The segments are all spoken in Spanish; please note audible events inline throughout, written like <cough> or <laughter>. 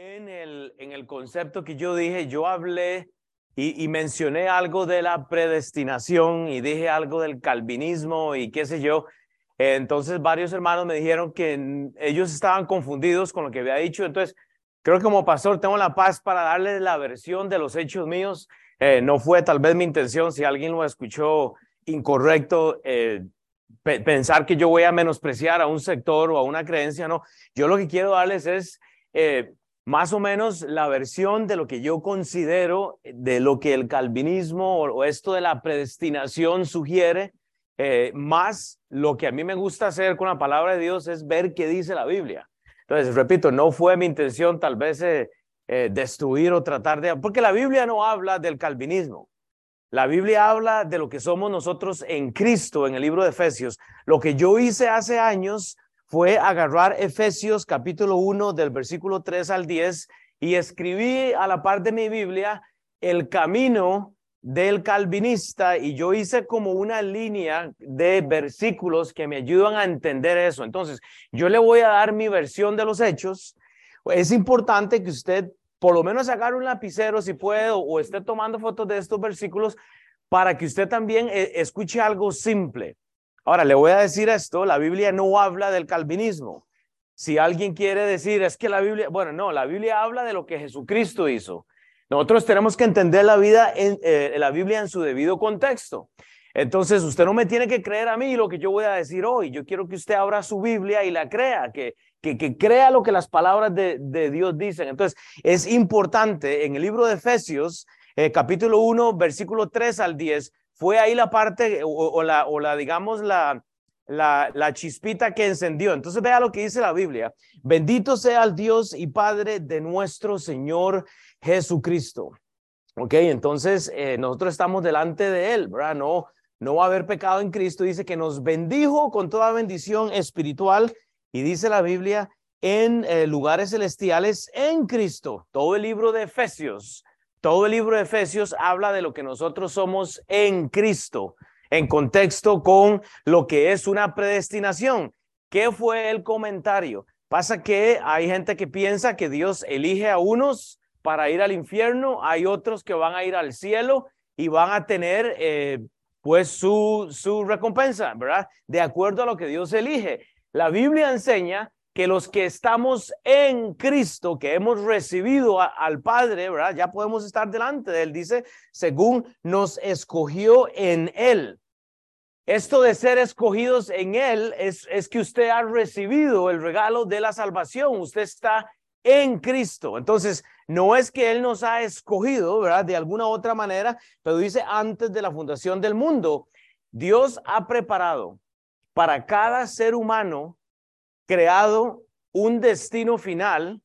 en el, en el concepto que yo dije, yo hablé y, y, mencioné algo de la predestinación y dije algo del calvinismo y qué sé yo. Entonces varios hermanos me dijeron que ellos estaban confundidos con lo que había dicho. Entonces, creo que como pastor tengo la paz para darles la versión de los hechos míos. Eh, no fue tal vez mi intención, si alguien lo escuchó incorrecto, eh, pensar que yo voy a menospreciar a un sector o a una creencia, no. Yo lo que quiero darles es eh, más o menos la versión de lo que yo considero de lo que el calvinismo o, esto de la predestinación sugiere, eh, más lo que a mí me gusta hacer con la palabra de Dios es ver qué dice la Biblia. Entonces, repito, no fue mi intención tal vez eh, destruir o tratar de... Porque la Biblia no habla del calvinismo. La Biblia habla de lo que somos nosotros en Cristo en el libro de Efesios. Lo que yo hice hace años fue agarrar Efesios capítulo 1 del versículo 3 al 10 y escribí a la parte de mi Biblia el camino del calvinista y yo hice como una línea de versículos que me ayudan a entender eso. Entonces, yo le voy a dar mi versión de los hechos. Es importante que usted por lo menos sacar un lapicero si puede o esté tomando fotos de estos versículos para que usted también eh, escuche algo simple. Ahora, le voy a decir esto, la Biblia no habla del calvinismo. Si alguien quiere decir, es que la Biblia, bueno, no, la Biblia habla de lo que Jesucristo hizo. Nosotros tenemos que entender la eh, Biblia en su debido contexto. Entonces, usted no me tiene que creer a mí lo que yo voy a decir hoy. Yo quiero que usted abra su Biblia y la crea, que, que, crea lo que las palabras de, Dios dicen. Entonces, es importante en el libro de Efesios, eh, capítulo 1, versículo 3 al 10, fue ahí la parte o, la, o la, digamos, la, la, la, chispita que encendió. Entonces vea lo que dice la Biblia. Bendito sea el Dios y Padre de nuestro Señor Jesucristo. Ok, entonces eh, nosotros estamos delante de Él, ¿verdad? No, no va a haber pecado en Cristo. Dice que nos bendijo con toda bendición espiritual y dice la Biblia en eh, lugares celestiales en Cristo. Todo el libro de Efesios, todo el libro de Efesios habla de lo que nosotros somos en Cristo, en contexto con lo que es una predestinación. ¿Qué fue el comentario? Pasa que hay gente que piensa que Dios elige a unos para ir al infierno, hay otros que van a ir al cielo y van a tener eh, pues su, su recompensa, ¿verdad? De acuerdo a lo que Dios elige. La Biblia enseña que los que estamos en Cristo, que hemos recibido al Padre, ¿verdad? Ya podemos estar delante de Él, dice, según nos escogió en Él. Esto de ser escogidos en Él es, es que usted ha recibido el regalo de la salvación, usted está en Cristo. Entonces, no es que Él nos ha escogido, ¿verdad? De alguna otra manera, pero dice antes de la fundación del mundo, Dios ha preparado para cada ser humano creado un destino final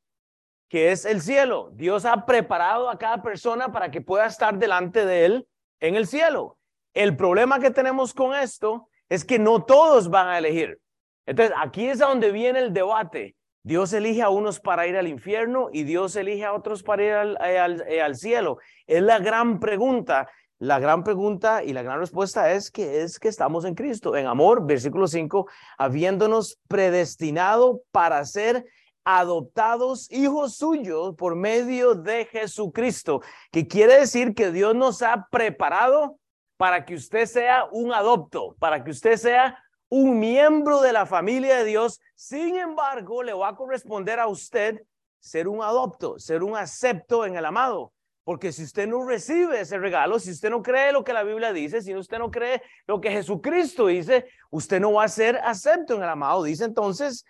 que es el cielo. Dios ha preparado a cada persona para que pueda estar delante de él en el cielo. El problema que tenemos con esto es que no todos van a elegir. Entonces, aquí es donde viene el debate. Dios elige a unos para ir al infierno y Dios elige a otros para ir al, al, al cielo. Es la gran pregunta la gran pregunta y la gran respuesta es que es que estamos en Cristo, en amor, versículo 5, habiéndonos predestinado para ser adoptados hijos suyos por medio de Jesucristo, que quiere decir que Dios nos ha preparado para que usted sea un adopto, para que usted sea un miembro de la familia de Dios. Sin embargo, le va a corresponder a usted ser un adopto, ser un acepto en el amado. Porque si usted no recibe ese regalo, si usted no cree lo que la Biblia dice, si usted no cree lo que Jesucristo dice, usted no va a ser acepto en el amado. Dice entonces,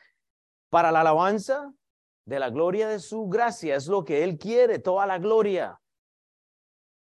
para la alabanza de la gloria de su gracia, es lo que Él quiere, toda la gloria,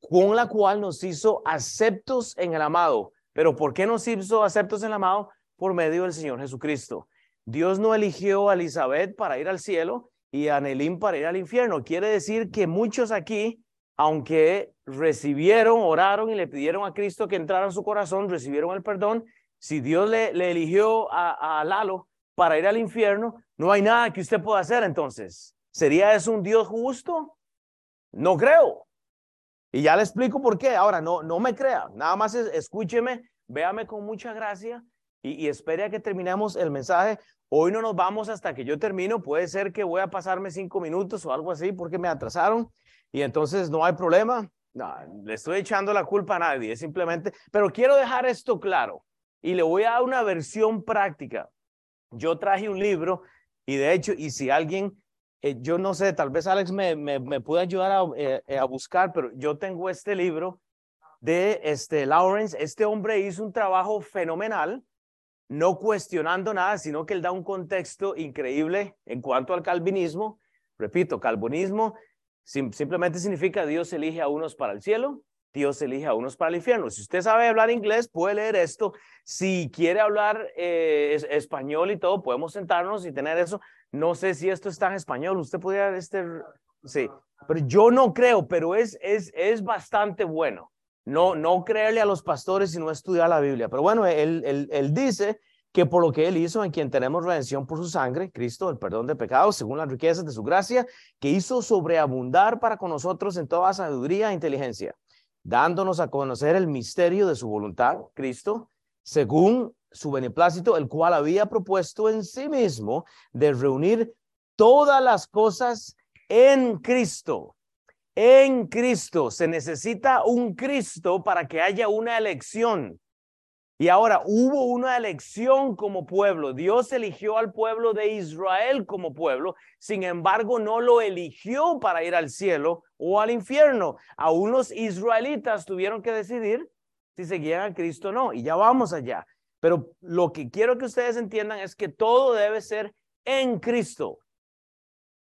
con la cual nos hizo aceptos en el amado. Pero ¿por qué nos hizo aceptos en el amado? Por medio del Señor Jesucristo. Dios no eligió a Elizabeth para ir al cielo y a Nelín para ir al infierno. Quiere decir que muchos aquí aunque recibieron, oraron y le pidieron a Cristo que entrara en su corazón, recibieron el perdón, si Dios le, eligió a, a, Lalo para ir al infierno, no hay nada que usted pueda hacer entonces. ¿Sería eso un Dios justo? No creo. Y ya le explico por qué. Ahora, no, no me crea. Nada más escúcheme, véame con mucha gracia y, espere a que terminemos el mensaje. Hoy no nos vamos hasta que yo termino. Puede ser que voy a pasarme cinco minutos o algo así porque me atrasaron y entonces no hay problema. No, le estoy echando la culpa a nadie, es simplemente, pero quiero dejar esto claro y le voy a dar una versión práctica. Yo traje un libro y de hecho, y si alguien, eh, yo no sé, tal vez Alex me, me, puede ayudar a, eh, a buscar, pero yo tengo este libro de este Lawrence. Este hombre hizo un trabajo fenomenal, no cuestionando nada, sino que él da un contexto increíble en cuanto al calvinismo. Repito, calvinismo simplemente significa Dios elige a unos para el cielo, Dios elige a unos para el infierno. Si usted sabe hablar inglés, puede leer esto. Si quiere hablar eh, español y todo, podemos sentarnos y tener eso. No sé si esto está en español. Usted podría, este, sí, pero yo no creo, pero es, es, es bastante bueno. No, no creerle a los pastores y no estudiar la Biblia. Pero bueno, él, él, él dice que por lo que él hizo, en quien tenemos redención por su sangre, Cristo, el perdón de pecados, según las riquezas de su gracia, que hizo sobreabundar para con nosotros en toda sabiduría e inteligencia, dándonos a conocer el misterio de su voluntad, Cristo, según su beneplácito, el cual había propuesto en sí mismo de reunir todas las cosas en Cristo. En Cristo se necesita un Cristo para que haya una elección. Y ahora hubo una elección como pueblo. Dios eligió al pueblo de Israel como pueblo. Sin embargo, no lo eligió para ir al cielo o al infierno. Aún los israelitas tuvieron que decidir si seguían a Cristo o no. Y ya vamos allá. Pero lo que quiero que ustedes entiendan es que todo debe ser en Cristo.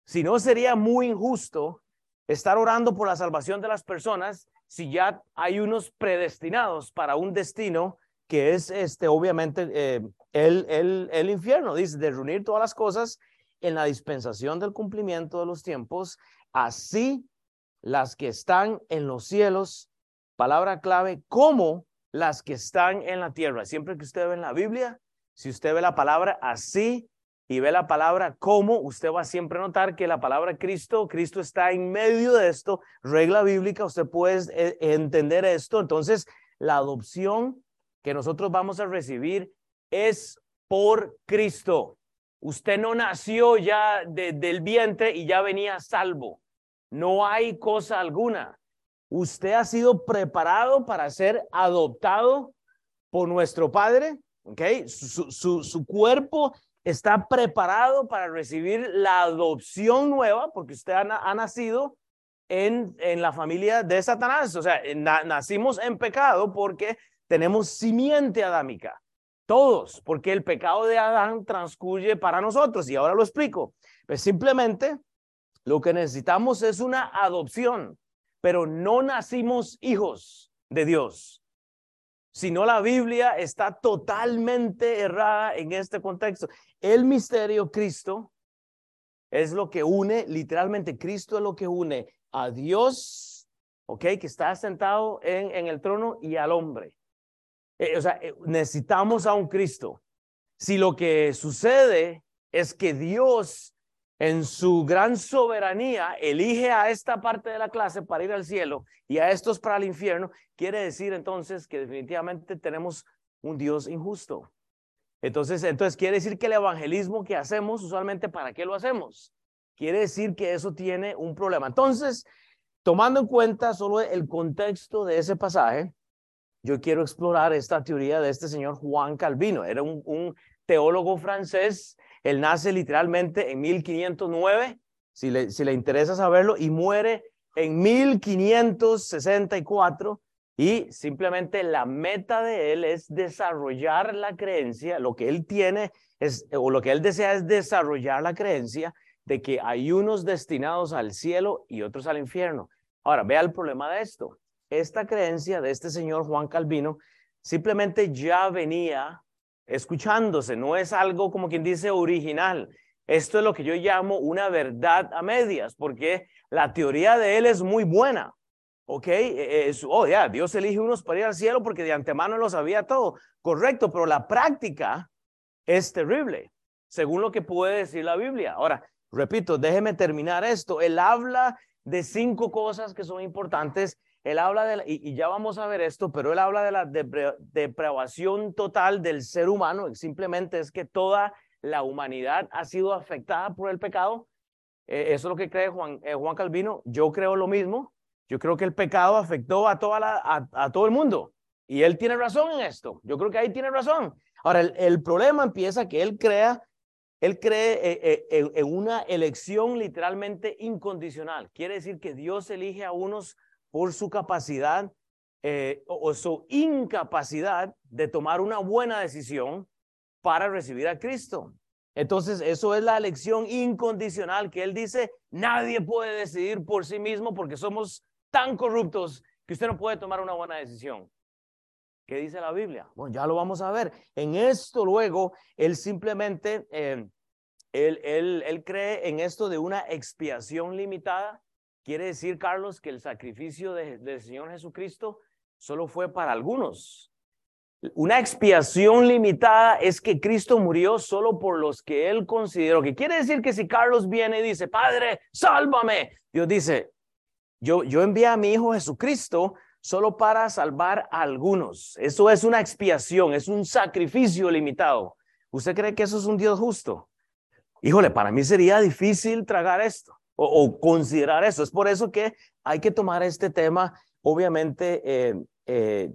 Si no, sería muy injusto estar orando por la salvación de las personas si ya hay unos predestinados para un destino que es este, obviamente eh, el, el, el infierno, dice, de reunir todas las cosas en la dispensación del cumplimiento de los tiempos, así las que están en los cielos, palabra clave, como las que están en la tierra. Siempre que usted ve en la Biblia, si usted ve la palabra así y ve la palabra como, usted va a siempre notar que la palabra Cristo, Cristo está en medio de esto, regla bíblica, usted puede eh, entender esto. Entonces, la adopción que nosotros vamos a recibir es por Cristo. Usted no nació ya del vientre y ya venía salvo. No hay cosa alguna. Usted ha sido preparado para ser adoptado por nuestro Padre. ¿ok? Su, su, cuerpo está preparado para recibir la adopción nueva porque usted ha, nacido en, en, la familia de Satanás. O sea, nacimos en pecado porque tenemos simiente adámica. Todos, porque el pecado de Adán transcurre para nosotros. Y ahora lo explico. Pues simplemente lo que necesitamos es una adopción, pero no nacimos hijos de Dios. Sino la Biblia está totalmente errada en este contexto. El misterio Cristo es lo que une, literalmente Cristo es lo que une a Dios, ¿ok? Que está sentado en, en el trono y al hombre. Eh, o sea, eh, necesitamos a un Cristo. Si lo que sucede es que Dios en su gran soberanía elige a esta parte de la clase para ir al cielo y a estos para el infierno, quiere decir entonces que definitivamente tenemos un Dios injusto. Entonces, entonces quiere decir que el evangelismo que hacemos, usualmente, ¿para qué lo hacemos? Quiere decir que eso tiene un problema. Entonces, tomando en cuenta solo el contexto de ese pasaje, yo quiero explorar esta teoría de este señor Juan Calvino. Era un, teólogo francés. Él nace literalmente en 1509, si le, si le interesa saberlo, y muere en 1564. Y simplemente la meta de él es desarrollar la creencia, lo que él tiene es, o lo que él desea es desarrollar la creencia de que hay unos destinados al cielo y otros al infierno. Ahora, vea el problema de esto esta creencia de este señor Juan Calvino simplemente ya venía escuchándose, no es algo como quien dice original. Esto es lo que yo llamo una verdad a medias, porque la teoría de él es muy buena. ¿Ok? E, es, oh, ya, Dios elige unos para ir al cielo porque de antemano lo sabía todo. Correcto, pero la práctica es terrible, según lo que puede decir la Biblia. Ahora, repito, déjeme terminar esto. Él habla de cinco cosas que son importantes. Él habla de, y, ya vamos a ver esto, pero él habla de la depravación total del ser humano. Simplemente es que toda la humanidad ha sido afectada por el pecado. Eh, eso es lo que cree Juan, eh, Juan Calvino. Yo creo lo mismo. Yo creo que el pecado afectó a, toda la, a, todo el mundo. Y él tiene razón en esto. Yo creo que ahí tiene razón. Ahora, el, problema empieza que él crea, él cree eh, en una elección literalmente incondicional. Quiere decir que Dios elige a unos por su capacidad o su incapacidad de tomar una buena decisión para recibir a Cristo. Entonces, eso es la elección incondicional que él dice, nadie puede decidir por sí mismo porque somos tan corruptos que usted no puede tomar una buena decisión. ¿Qué dice la Biblia? Bueno, ya lo vamos a ver. En esto luego, él simplemente, eh, él, él, él cree en esto de una expiación limitada. Quiere decir, Carlos, que el sacrificio del Señor Jesucristo solo fue para algunos. Una expiación limitada es que Cristo murió solo por los que él consideró. Que quiere decir que si Carlos viene y dice, Padre, sálvame, Dios dice, yo, yo envié a mi Hijo Jesucristo solo para salvar a algunos. Eso es una expiación, es un sacrificio limitado. ¿Usted cree que eso es un Dios justo? Híjole, para mí sería difícil tragar esto o, considerar eso. Es por eso que hay que tomar este tema, obviamente, eh, eh,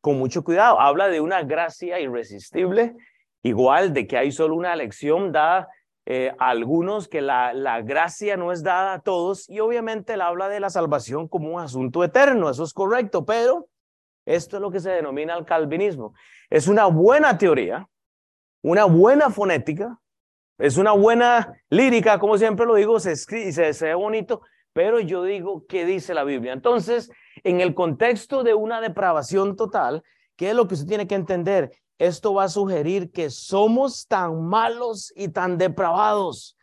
con mucho cuidado. Habla de una gracia irresistible, igual de que hay solo una elección dada eh, a algunos, que la, la gracia no es dada a todos, y obviamente él habla de la salvación como un asunto eterno, eso es correcto, pero esto es lo que se denomina el calvinismo. Es una buena teoría, una buena fonética, es una buena lírica, como siempre lo digo, se escribe y se, se ve bonito, pero yo digo, ¿qué dice la Biblia? Entonces, en el contexto de una depravación total, ¿qué es lo que usted tiene que entender? Esto va a sugerir que somos tan malos y tan depravados,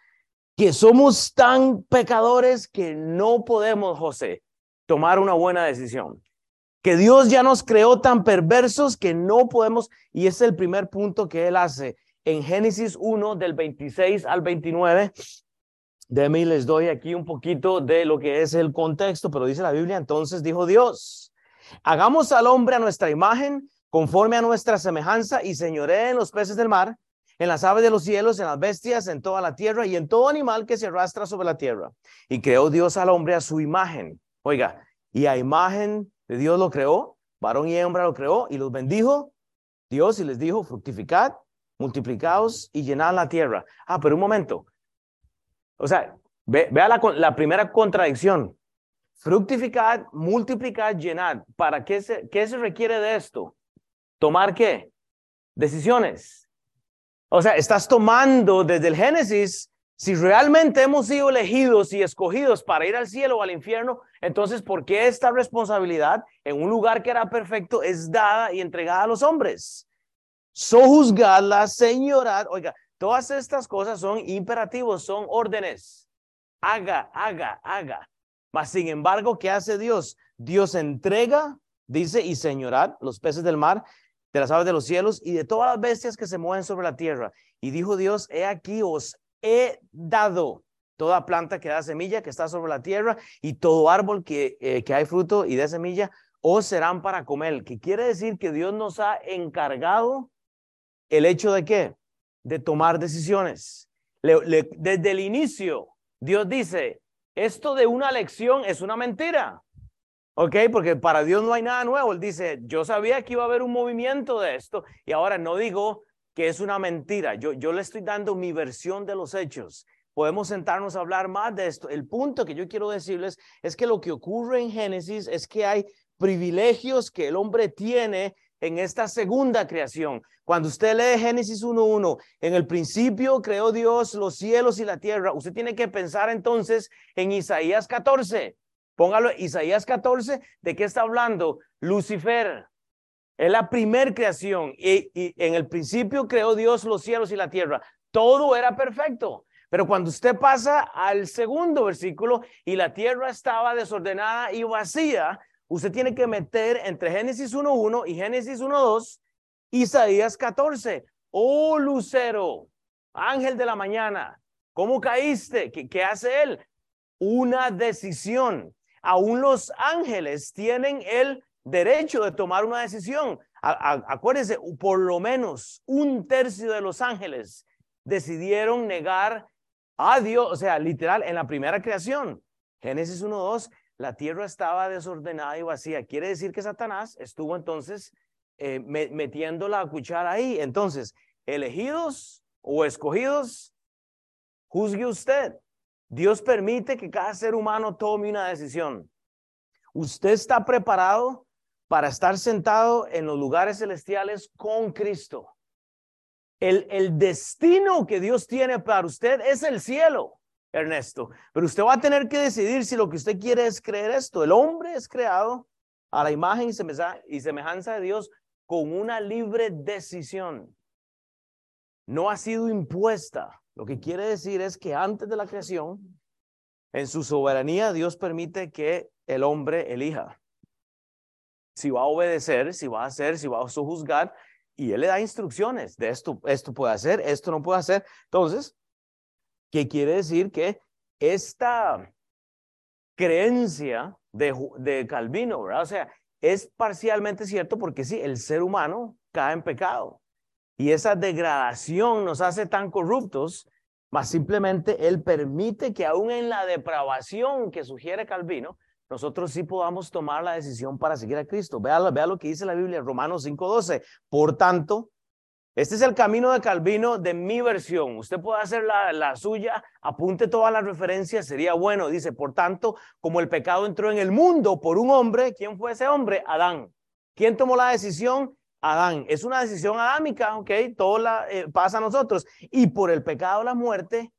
que somos tan pecadores que no podemos, José, tomar una buena decisión. Que Dios ya nos creó tan perversos que no podemos, y es el primer punto que él hace en Génesis 1 del 26 al 29. Deme y les doy aquí un poquito de lo que es el contexto, pero dice la Biblia, entonces dijo Dios, hagamos al hombre a nuestra imagen, conforme a nuestra semejanza, y señoré en los peces del mar, en las aves de los cielos, en las bestias, en toda la tierra y en todo animal que se arrastra sobre la tierra. Y creó Dios al hombre a su imagen. Oiga, y a imagen de Dios lo creó, varón y hembra lo creó, y los bendijo Dios y les dijo, fructificad, multiplicaos y llenad la tierra. Ah, pero un momento, o sea, ve, vea la, la, primera contradicción. Fructificad, multiplicad, llenad. ¿Para qué se, qué se requiere de esto? ¿Tomar qué? Decisiones. O sea, estás tomando desde el Génesis, si realmente hemos sido elegidos y escogidos para ir al cielo o al infierno, entonces, ¿por qué esta responsabilidad en un lugar que era perfecto es dada y entregada a los hombres? Sojuzgadla, señorad. Oiga, Todas estas cosas son imperativos, son órdenes. Haga, haga, haga. Mas, sin embargo, ¿qué hace Dios? Dios entrega, dice, y señorad los peces del mar, de las aves de los cielos y de todas las bestias que se mueven sobre la tierra. Y dijo Dios, he aquí os he dado toda planta que da semilla, que está sobre la tierra, y todo árbol que, eh, que hay fruto y de semilla, os serán para comer. Que quiere decir que Dios nos ha encargado el hecho de qué? de tomar decisiones. desde el inicio, Dios dice, esto de una lección es una mentira. ¿Ok? Porque para Dios no hay nada nuevo. Él dice, yo sabía que iba a haber un movimiento de esto y ahora no digo que es una mentira. Yo, yo le estoy dando mi versión de los hechos. Podemos sentarnos a hablar más de esto. El punto que yo quiero decirles es que lo que ocurre en Génesis es que hay privilegios que el hombre tiene en esta segunda creación. Cuando usted lee Génesis 1.1, en el principio creó Dios los cielos y la tierra, usted tiene que pensar entonces en Isaías 14. Póngalo, Isaías 14, ¿de qué está hablando? Lucifer. Es la primer creación y, y en el principio creó Dios los cielos y la tierra. Todo era perfecto. Pero cuando usted pasa al segundo versículo y la tierra estaba desordenada y vacía, usted tiene que meter entre Génesis 1.1 y Génesis 1.2, Isaías 14. Oh Lucero, ángel de la mañana, ¿cómo caíste? ¿Qué, hace él? una decisión. Aún los ángeles tienen el derecho de tomar una decisión. acuérdense, por lo menos un tercio de los ángeles decidieron negar a Dios, o sea, literal, en la primera creación. Génesis 1.2, la tierra estaba desordenada y vacía. Quiere decir que Satanás estuvo entonces eh, metiendo la cuchara ahí. Entonces, elegidos o escogidos, juzgue usted. Dios permite que cada ser humano tome una decisión. Usted está preparado para estar sentado en los lugares celestiales con Cristo. El, el destino que Dios tiene para usted es el cielo, Ernesto. Pero usted va a tener que decidir si lo que usted quiere es creer esto. El hombre es creado a la imagen y semejanza de Dios con una libre decisión. No ha sido impuesta. Lo que quiere decir es que antes de la creación, en su soberanía, Dios permite que el hombre elija si va a obedecer, si va a hacer, si va a sojuzgar, y él le da instrucciones de esto, esto puede hacer, esto no puede hacer. Entonces, ¿qué quiere decir? Que esta creencia de, de Calvino, ¿verdad? O sea, es parcialmente cierto porque sí, el ser humano cae en pecado. Y esa degradación nos hace tan corruptos, más simplemente Él permite que aún en la depravación que sugiere Calvino, nosotros sí podamos tomar la decisión para seguir a Cristo. Vea, vea lo que dice la Biblia, Romanos 5.12. Por tanto, este es el camino de Calvino de mi versión. Usted puede hacer la, suya, apunte todas las referencias, sería bueno. Dice, por tanto, como el pecado entró en el mundo por un hombre, ¿quién fue ese hombre? Adán. ¿Quién tomó la decisión? Adán. Es una decisión adámica, ¿ok? Todo eh, pasa a nosotros. Y por el pecado, la muerte,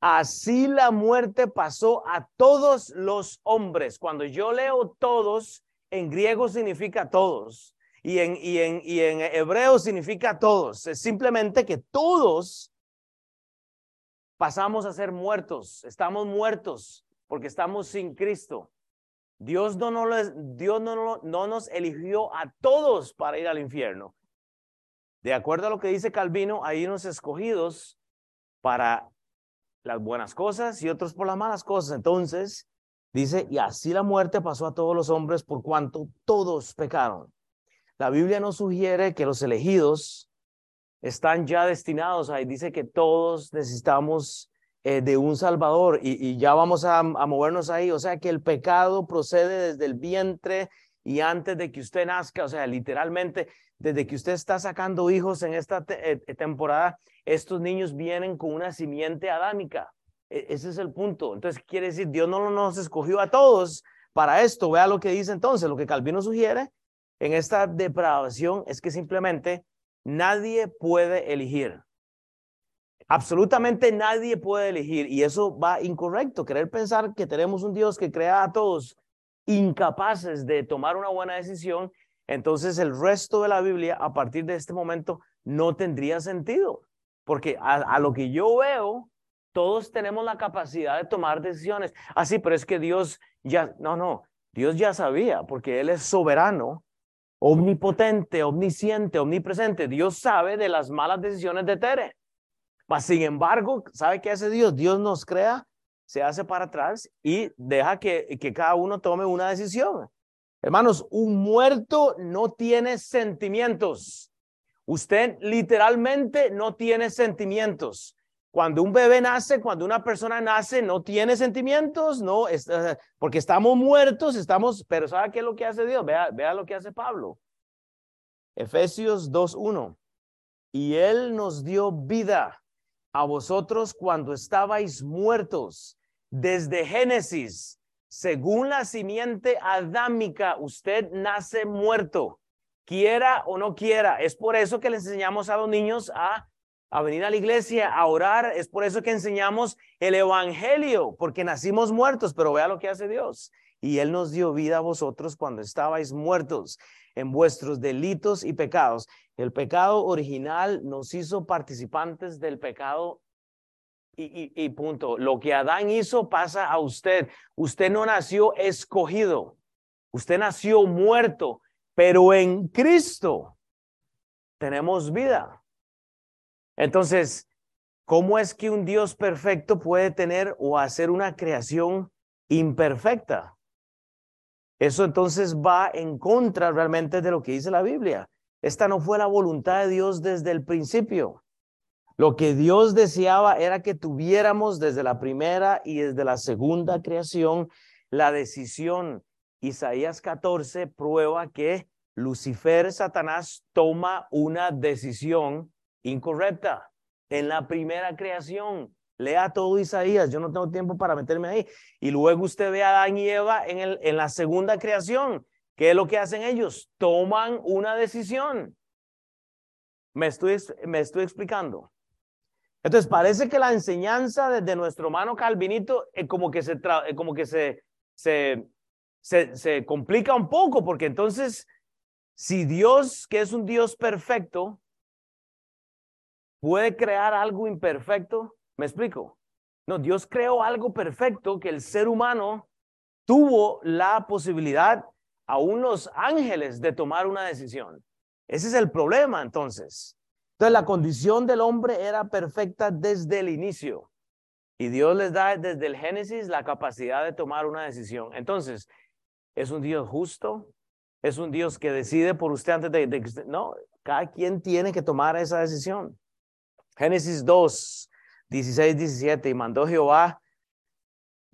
Así la muerte pasó a todos los hombres. Cuando yo leo todos, en griego significa todos y en, y en, y en hebreo significa todos. Es simplemente que todos pasamos a ser muertos. Estamos muertos porque estamos sin Cristo. Dios no, no, Dios no, no nos eligió a todos para ir al infierno. De acuerdo a lo que dice Calvino, hay unos escogidos para las buenas cosas y otros por las malas cosas. Entonces, dice, y así la muerte pasó a todos los hombres por cuanto todos pecaron. La Biblia nos sugiere que los elegidos están ya destinados ahí. Dice que todos necesitamos eh, de un Salvador y, ya vamos a, a, movernos ahí. O sea que el pecado procede desde el vientre y antes de que usted nazca, o sea, literalmente desde que usted está sacando hijos en esta eh, temporada, estos niños vienen con una simiente adámica. E, ese es el punto. Entonces, quiere decir, Dios no nos escogió a todos para esto. Vea lo que dice entonces, lo que Calvino sugiere en esta depravación es que simplemente nadie puede elegir. Absolutamente nadie puede elegir y eso va incorrecto. Querer pensar que tenemos un Dios que crea a todos incapaces de tomar una buena decisión, entonces el resto de la Biblia a partir de este momento no tendría sentido. Porque a, lo que yo veo, todos tenemos la capacidad de tomar decisiones. Ah, sí, pero es que Dios ya, no, no, Dios ya sabía, porque Él es soberano, omnipotente, omnisciente, omnipresente. Dios sabe de las malas decisiones de Tere. Mas, sin embargo, ¿sabe qué hace Dios? Dios nos crea, se hace para atrás y deja que, que cada uno tome una decisión. Hermanos, un muerto no tiene sentimientos. Usted literalmente no tiene sentimientos. Cuando un bebé nace, cuando una persona nace, no tiene sentimientos, no, porque estamos muertos, estamos, pero ¿sabe qué es lo que hace Dios? Vea, vea lo que hace Pablo. Efesios 2.1. Y Él nos dio vida a vosotros cuando estabais muertos. Desde Génesis, según la simiente adámica, usted nace muerto quiera o no quiera. Es por eso que le enseñamos a los niños a, a venir a la iglesia, a orar. Es por eso que enseñamos el Evangelio, porque nacimos muertos, pero vea lo que hace Dios. Y Él nos dio vida a vosotros cuando estabais muertos en vuestros delitos y pecados. El pecado original nos hizo participantes del pecado y, y, y, punto. Lo que Adán hizo pasa a usted. Usted no nació escogido. Usted nació muerto. Pero en Cristo tenemos vida. Entonces, ¿cómo es que un Dios perfecto puede tener o hacer una creación imperfecta? Eso entonces va en contra realmente de lo que dice la Biblia. Esta no fue la voluntad de Dios desde el principio. Lo que Dios deseaba era que tuviéramos desde la primera y desde la segunda creación la decisión. Isaías 14 prueba que Lucifer, Satanás, toma una decisión incorrecta en la primera creación. Lea todo Isaías, yo no tengo tiempo para meterme ahí. Y luego usted ve a Adán y Eva en, el, en la segunda creación. ¿Qué es lo que hacen ellos? Toman una decisión. Me estoy, me estoy explicando. Entonces parece que la enseñanza de, nuestro hermano Calvinito eh, como que, se, eh, como que se, se, se complica un poco, porque entonces si Dios, que es un Dios perfecto, puede crear algo imperfecto, ¿me explico? No, Dios creó algo perfecto que el ser humano tuvo la posibilidad, aún los ángeles, de tomar una decisión. Ese es el problema entonces. Entonces la condición del hombre era perfecta desde el inicio. Y Dios les da desde el Génesis la capacidad de tomar una decisión. Entonces, ¿es un Dios justo? ¿Es un Dios que decide por usted antes de, que No, cada quien tiene que tomar esa decisión. Génesis 2, 16, 17. Y mandó Jehová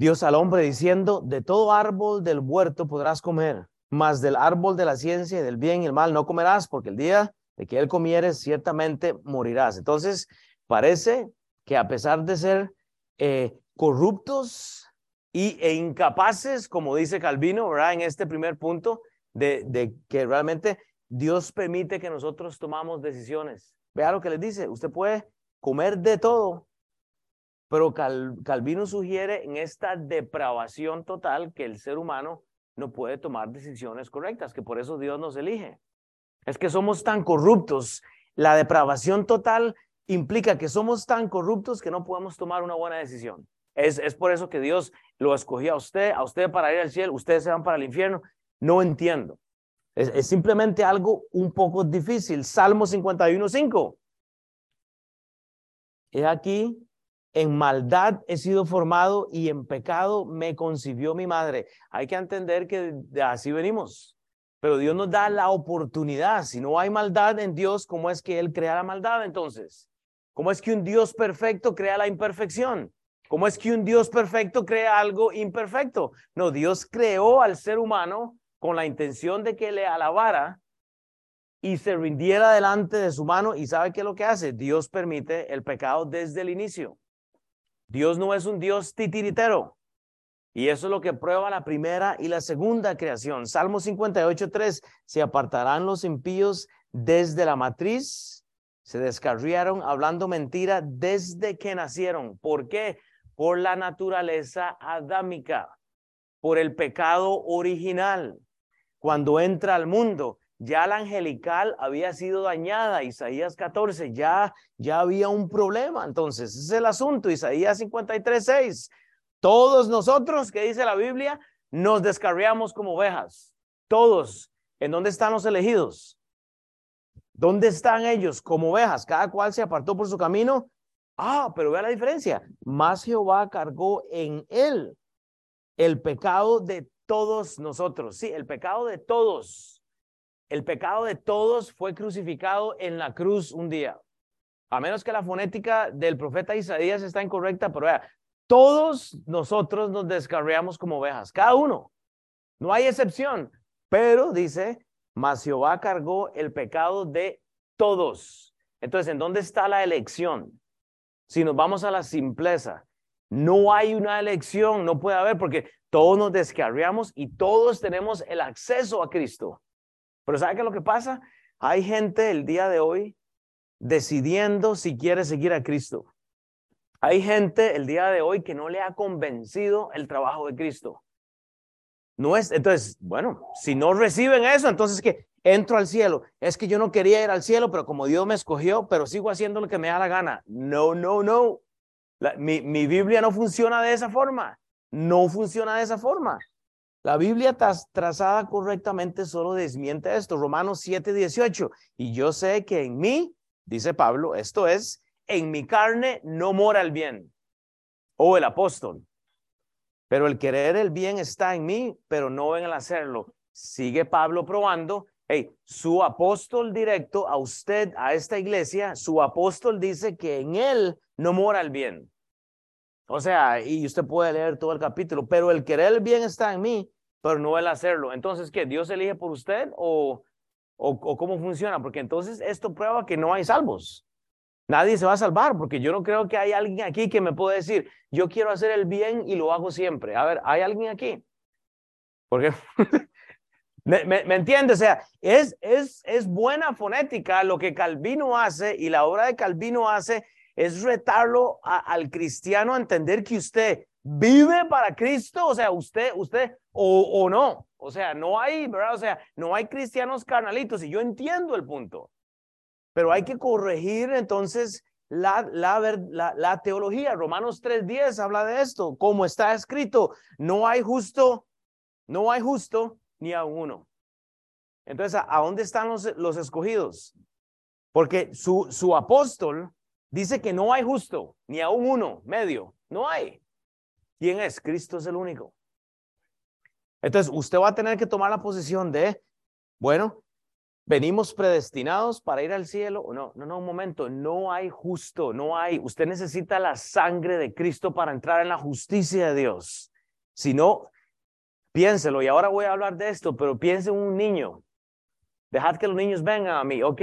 Dios al hombre diciendo, de todo árbol del huerto podrás comer, mas del árbol de la ciencia y del bien y el mal no comerás, porque el día de que él comieres ciertamente morirás. Entonces, parece que a pesar de ser eh, corruptos y, e incapaces, como dice Calvino. En este primer punto, de, de que realmente Dios permite que nosotros tomamos decisiones. Vea lo que les dice, usted puede comer de todo, pero Calvino sugiere en esta depravación total que el ser humano no puede tomar decisiones correctas, que por eso Dios nos elige. Es que somos tan corruptos. La depravación total implica que somos tan corruptos que no podemos tomar una buena decisión. Es, es por eso que Dios lo escogió a usted, a usted para ir al cielo, ustedes se van para el infierno. No entiendo. Es, es simplemente algo un poco difícil. Salmo 51.5. He aquí, en maldad he sido formado y en pecado me concibió mi madre. Hay que entender que así venimos. Pero Dios nos da la oportunidad. Si no hay maldad en Dios, ¿cómo es que Él crea la maldad entonces? ¿Cómo es que un Dios perfecto crea la imperfección? ¿Cómo es que un Dios perfecto crea algo imperfecto? No, Dios creó al ser humano con la intención de que le alabara y se rindiera delante de su mano. ¿Y sabe qué es lo que hace? Dios permite el pecado desde el inicio. Dios no es un Dios titiritero. Y eso es lo que prueba la primera y la segunda creación. Salmo 58, 3. Se apartarán los impíos desde la matriz, se descarriaron hablando mentira desde que nacieron. ¿Por qué? Por la naturaleza adámica, por el pecado original. Cuando entra al mundo, ya la angelical había sido dañada, Isaías 14, ya, ya había un problema. Entonces, ese es el asunto, Isaías 53, 6. Todos nosotros, que dice la Biblia, nos descarriamos como ovejas. Todos. ¿En dónde están los elegidos? ¿Dónde están ellos como ovejas? Cada cual se apartó por su camino. Ah, pero vea la diferencia. Más Jehová cargó en él el pecado de todos nosotros. Sí, el pecado de todos. El pecado de todos fue crucificado en la cruz un día. A menos que la fonética del profeta Isaías está incorrecta, pero vea, todos nosotros nos descarriamos como ovejas, cada uno. No hay excepción. Pero dice, mas Jehová cargó el pecado de todos. Entonces, ¿en dónde está la elección? Si nos vamos a la simpleza, no hay una elección, no puede haber, porque todos nos descarriamos y todos tenemos el acceso a Cristo. Pero ¿sabe qué es lo que pasa? Hay gente el día de hoy decidiendo si quiere seguir a Cristo. Hay gente el día de hoy que no le ha convencido el trabajo de Cristo. No es, entonces, bueno, si no reciben eso, entonces que entro al cielo. Es que yo no quería ir al cielo, pero como Dios me escogió, pero sigo haciendo lo que me da la gana. No, no, no. mi, mi Biblia no funciona de esa forma. No funciona de esa forma. La Biblia trazada correctamente solo desmiente esto. Romanos 7, 18. Y yo sé que en mí, dice Pablo, esto es en mi carne no mora el bien. O el apóstol. Pero el querer el bien está en mí, pero no en el hacerlo. Sigue Pablo probando. Hey, su apóstol directo a usted, a esta iglesia, su apóstol dice que en él no mora el bien. O sea, y usted puede leer todo el capítulo, pero el querer el bien está en mí, pero no el hacerlo. Entonces, ¿qué? ¿Dios elige por usted o, o, cómo funciona? Porque entonces esto prueba que no hay salvos. Nadie se va a salvar porque yo no creo que hay alguien aquí que me pueda decir, yo quiero hacer el bien y lo hago siempre. A ver, ¿hay alguien aquí? Porque, <laughs> ¿me, me, me entiende? O sea, es, es, es buena fonética lo que Calvino hace y la obra de Calvino hace es retarlo al cristiano a entender que usted vive para Cristo, o sea, usted, usted, o, o no. O sea, no hay, ¿verdad? O sea, no hay cristianos carnalitos y yo entiendo el punto. Pero hay que corregir entonces la, la, teología. Romanos 3.10 habla de esto. Como está escrito, no hay justo, no hay justo ni a uno. Entonces, ¿a, dónde están los, los escogidos? Porque su, su apóstol dice que no hay justo, ni a uno, medio. No hay. ¿Quién es? Cristo es el único. Entonces, usted va a tener que tomar la posición de, bueno, venimos predestinados para ir al cielo. No, no, no, un momento, no hay justo, no hay. Usted necesita la sangre de Cristo para entrar en la justicia de Dios. Si no, piénselo, y ahora voy a hablar de esto, pero piense en un niño. Dejad que los niños vengan a mí, ok.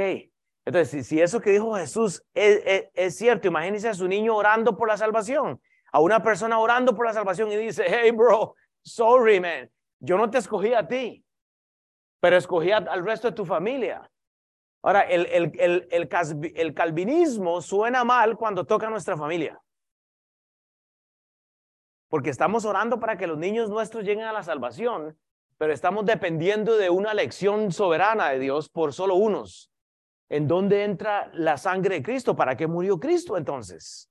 Entonces, si, eso que dijo Jesús es, cierto, imagínese a su niño orando por la salvación, a una persona orando por la salvación y dice, hey, bro, sorry, man, yo no te escogí a ti pero escogía al resto de tu familia. Ahora, el, el, el, el, calvinismo suena mal cuando toca a nuestra familia. Porque estamos orando para que los niños nuestros lleguen a la salvación, pero estamos dependiendo de una lección soberana de Dios por solo unos. ¿En dónde entra la sangre de Cristo? ¿Para qué murió Cristo entonces?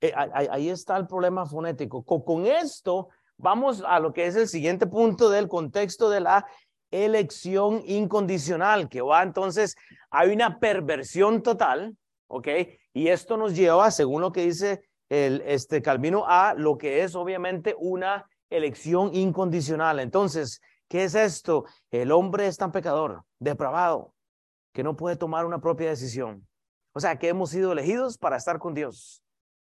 Eh, ahí está el problema fonético. Con esto Vamos a lo que es el siguiente punto del contexto de la elección incondicional, que va entonces, hay una perversión total, ¿ok? Y esto nos lleva, según lo que dice el, este Calvino, a lo que es obviamente una elección incondicional. Entonces, ¿qué es esto? El hombre es tan pecador, depravado, que no puede tomar una propia decisión. O sea, que hemos sido elegidos para estar con Dios.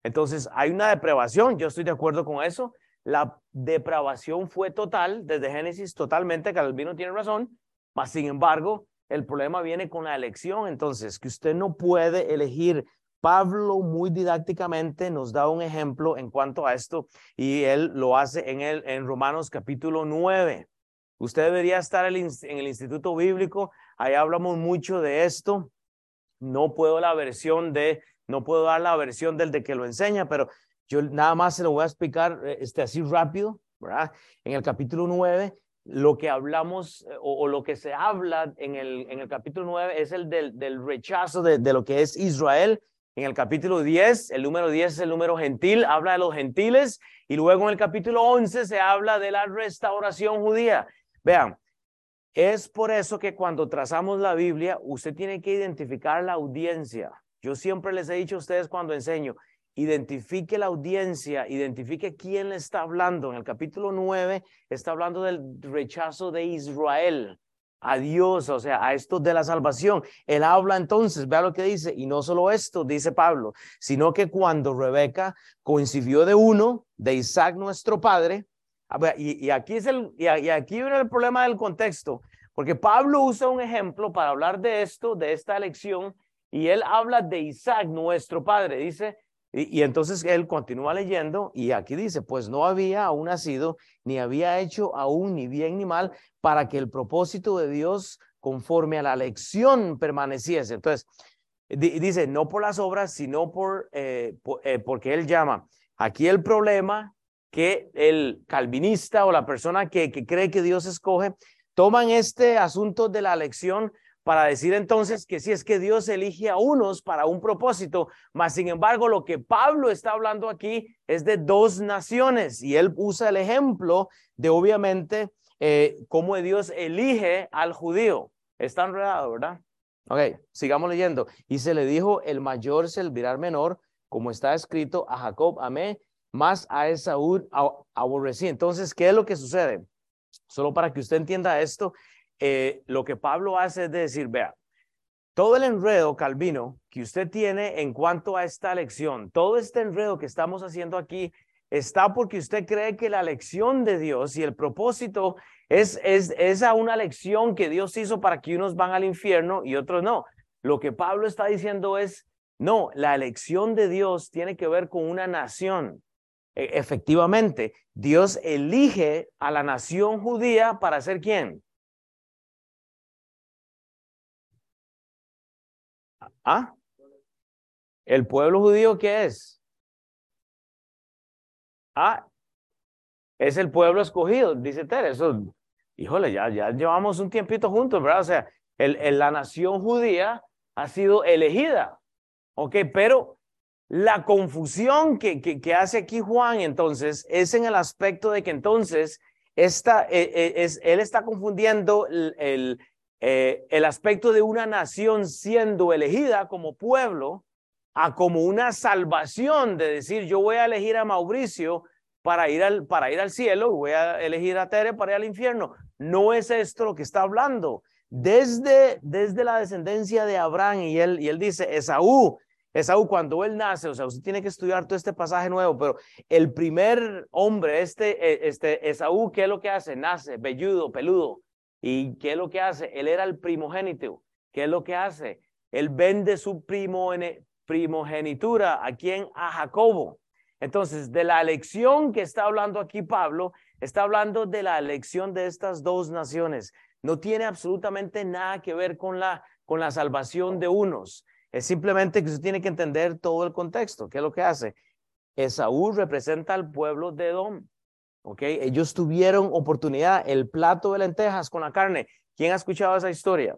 Entonces, hay una depravación, yo estoy de acuerdo con eso, la depravación fue total, desde Génesis totalmente, Calvino tiene razón, mas sin embargo, el problema viene con la elección, entonces, que usted no puede elegir. Pablo muy didácticamente nos da un ejemplo en cuanto a esto y él lo hace en, el, en Romanos capítulo 9. Usted debería estar en el Instituto Bíblico, ahí hablamos mucho de esto. No puedo la versión de, no puedo dar la versión del de que lo enseña, pero yo nada más se lo voy a explicar eh, este, así rápido, ¿verdad? En el capítulo 9, lo que hablamos eh, o, lo que se habla en el, en el capítulo 9 es el del, del rechazo de, de, lo que es Israel. En el capítulo 10, el número 10 es el número gentil, habla de los gentiles. Y luego en el capítulo 11 se habla de la restauración judía. Vean, es por eso que cuando trazamos la Biblia, usted tiene que identificar la audiencia. Yo siempre les he dicho a ustedes cuando enseño, identifique la audiencia, identifique quién le está hablando. En el capítulo 9 está hablando del rechazo de Israel a Dios, o sea, a esto de la salvación. Él habla entonces, vea lo que dice, y no solo esto, dice Pablo, sino que cuando Rebeca coincidió de uno, de Isaac nuestro padre, y, y aquí es el, y, aquí viene el problema del contexto, porque Pablo usa un ejemplo para hablar de esto, de esta elección, y él habla de Isaac nuestro padre, dice, y, entonces él continúa leyendo y aquí dice, pues no había aún nacido, ni había hecho aún ni bien ni mal, para que el propósito de Dios conforme a la lección permaneciese. Entonces, dice, no por las obras, sino por, eh, eh, porque él llama. Aquí el problema que el calvinista o la persona que, que cree que Dios escoge, toman este asunto de la lección para decir entonces que si es que Dios elige a unos para un propósito, mas sin embargo lo que Pablo está hablando aquí es de dos naciones y él usa el ejemplo de obviamente eh, cómo Dios elige al judío. Está enredado, ¿verdad? Ok, sigamos leyendo. Y se le dijo, el mayor servirá al menor, como está escrito, a Jacob amé, más a Esaú aborrecí. Entonces, ¿qué es lo que sucede? Solo para que usted entienda esto, eh, lo que Pablo hace es decir, vea, todo el enredo, Calvino, que usted tiene en cuanto a esta lección, todo este enredo que estamos haciendo aquí, está porque usted cree que la lección de Dios y el propósito es, es esa una lección que Dios hizo para que unos van al infierno y otros no. Lo que Pablo está diciendo es, no, la elección de Dios tiene que ver con una nación. E, efectivamente, Dios elige a la nación judía para ser quién? ¿Ah? ¿El pueblo judío qué es? Ah, es el pueblo escogido, dice Tere. Eso, híjole, ya, ya llevamos un tiempito juntos, ¿verdad? O sea, el, la nación judía ha sido elegida, ¿ok? Pero la confusión que, que, hace aquí Juan entonces es en el aspecto de que entonces esta, eh, eh, es, él está confundiendo el, eh, el aspecto de una nación siendo elegida como pueblo a como una salvación de decir yo voy a elegir a Mauricio para ir al, para ir al cielo y voy a elegir a Tere para ir al infierno. No es esto lo que está hablando. Desde, desde la descendencia de Abraham y él, y él dice, Esaú, Esaú cuando él nace, o sea, usted tiene que estudiar todo este pasaje nuevo, pero el primer hombre, este, e, este Esaú, ¿qué es lo que hace? Nace velludo, peludo, ¿Y qué es lo que hace? Él era el primogénito. ¿Qué es lo que hace? Él vende su primogenitura. ¿A quién? A Jacobo. Entonces, de la elección que está hablando aquí Pablo, está hablando de la elección de estas dos naciones. No tiene absolutamente nada que ver con la, con la salvación de unos. Es simplemente que usted tiene que entender todo el contexto. ¿Qué es lo que hace? Esaú representa al pueblo de Edom. ¿ok? Ellos tuvieron oportunidad, el plato de lentejas con la carne. ¿Quién ha escuchado esa historia?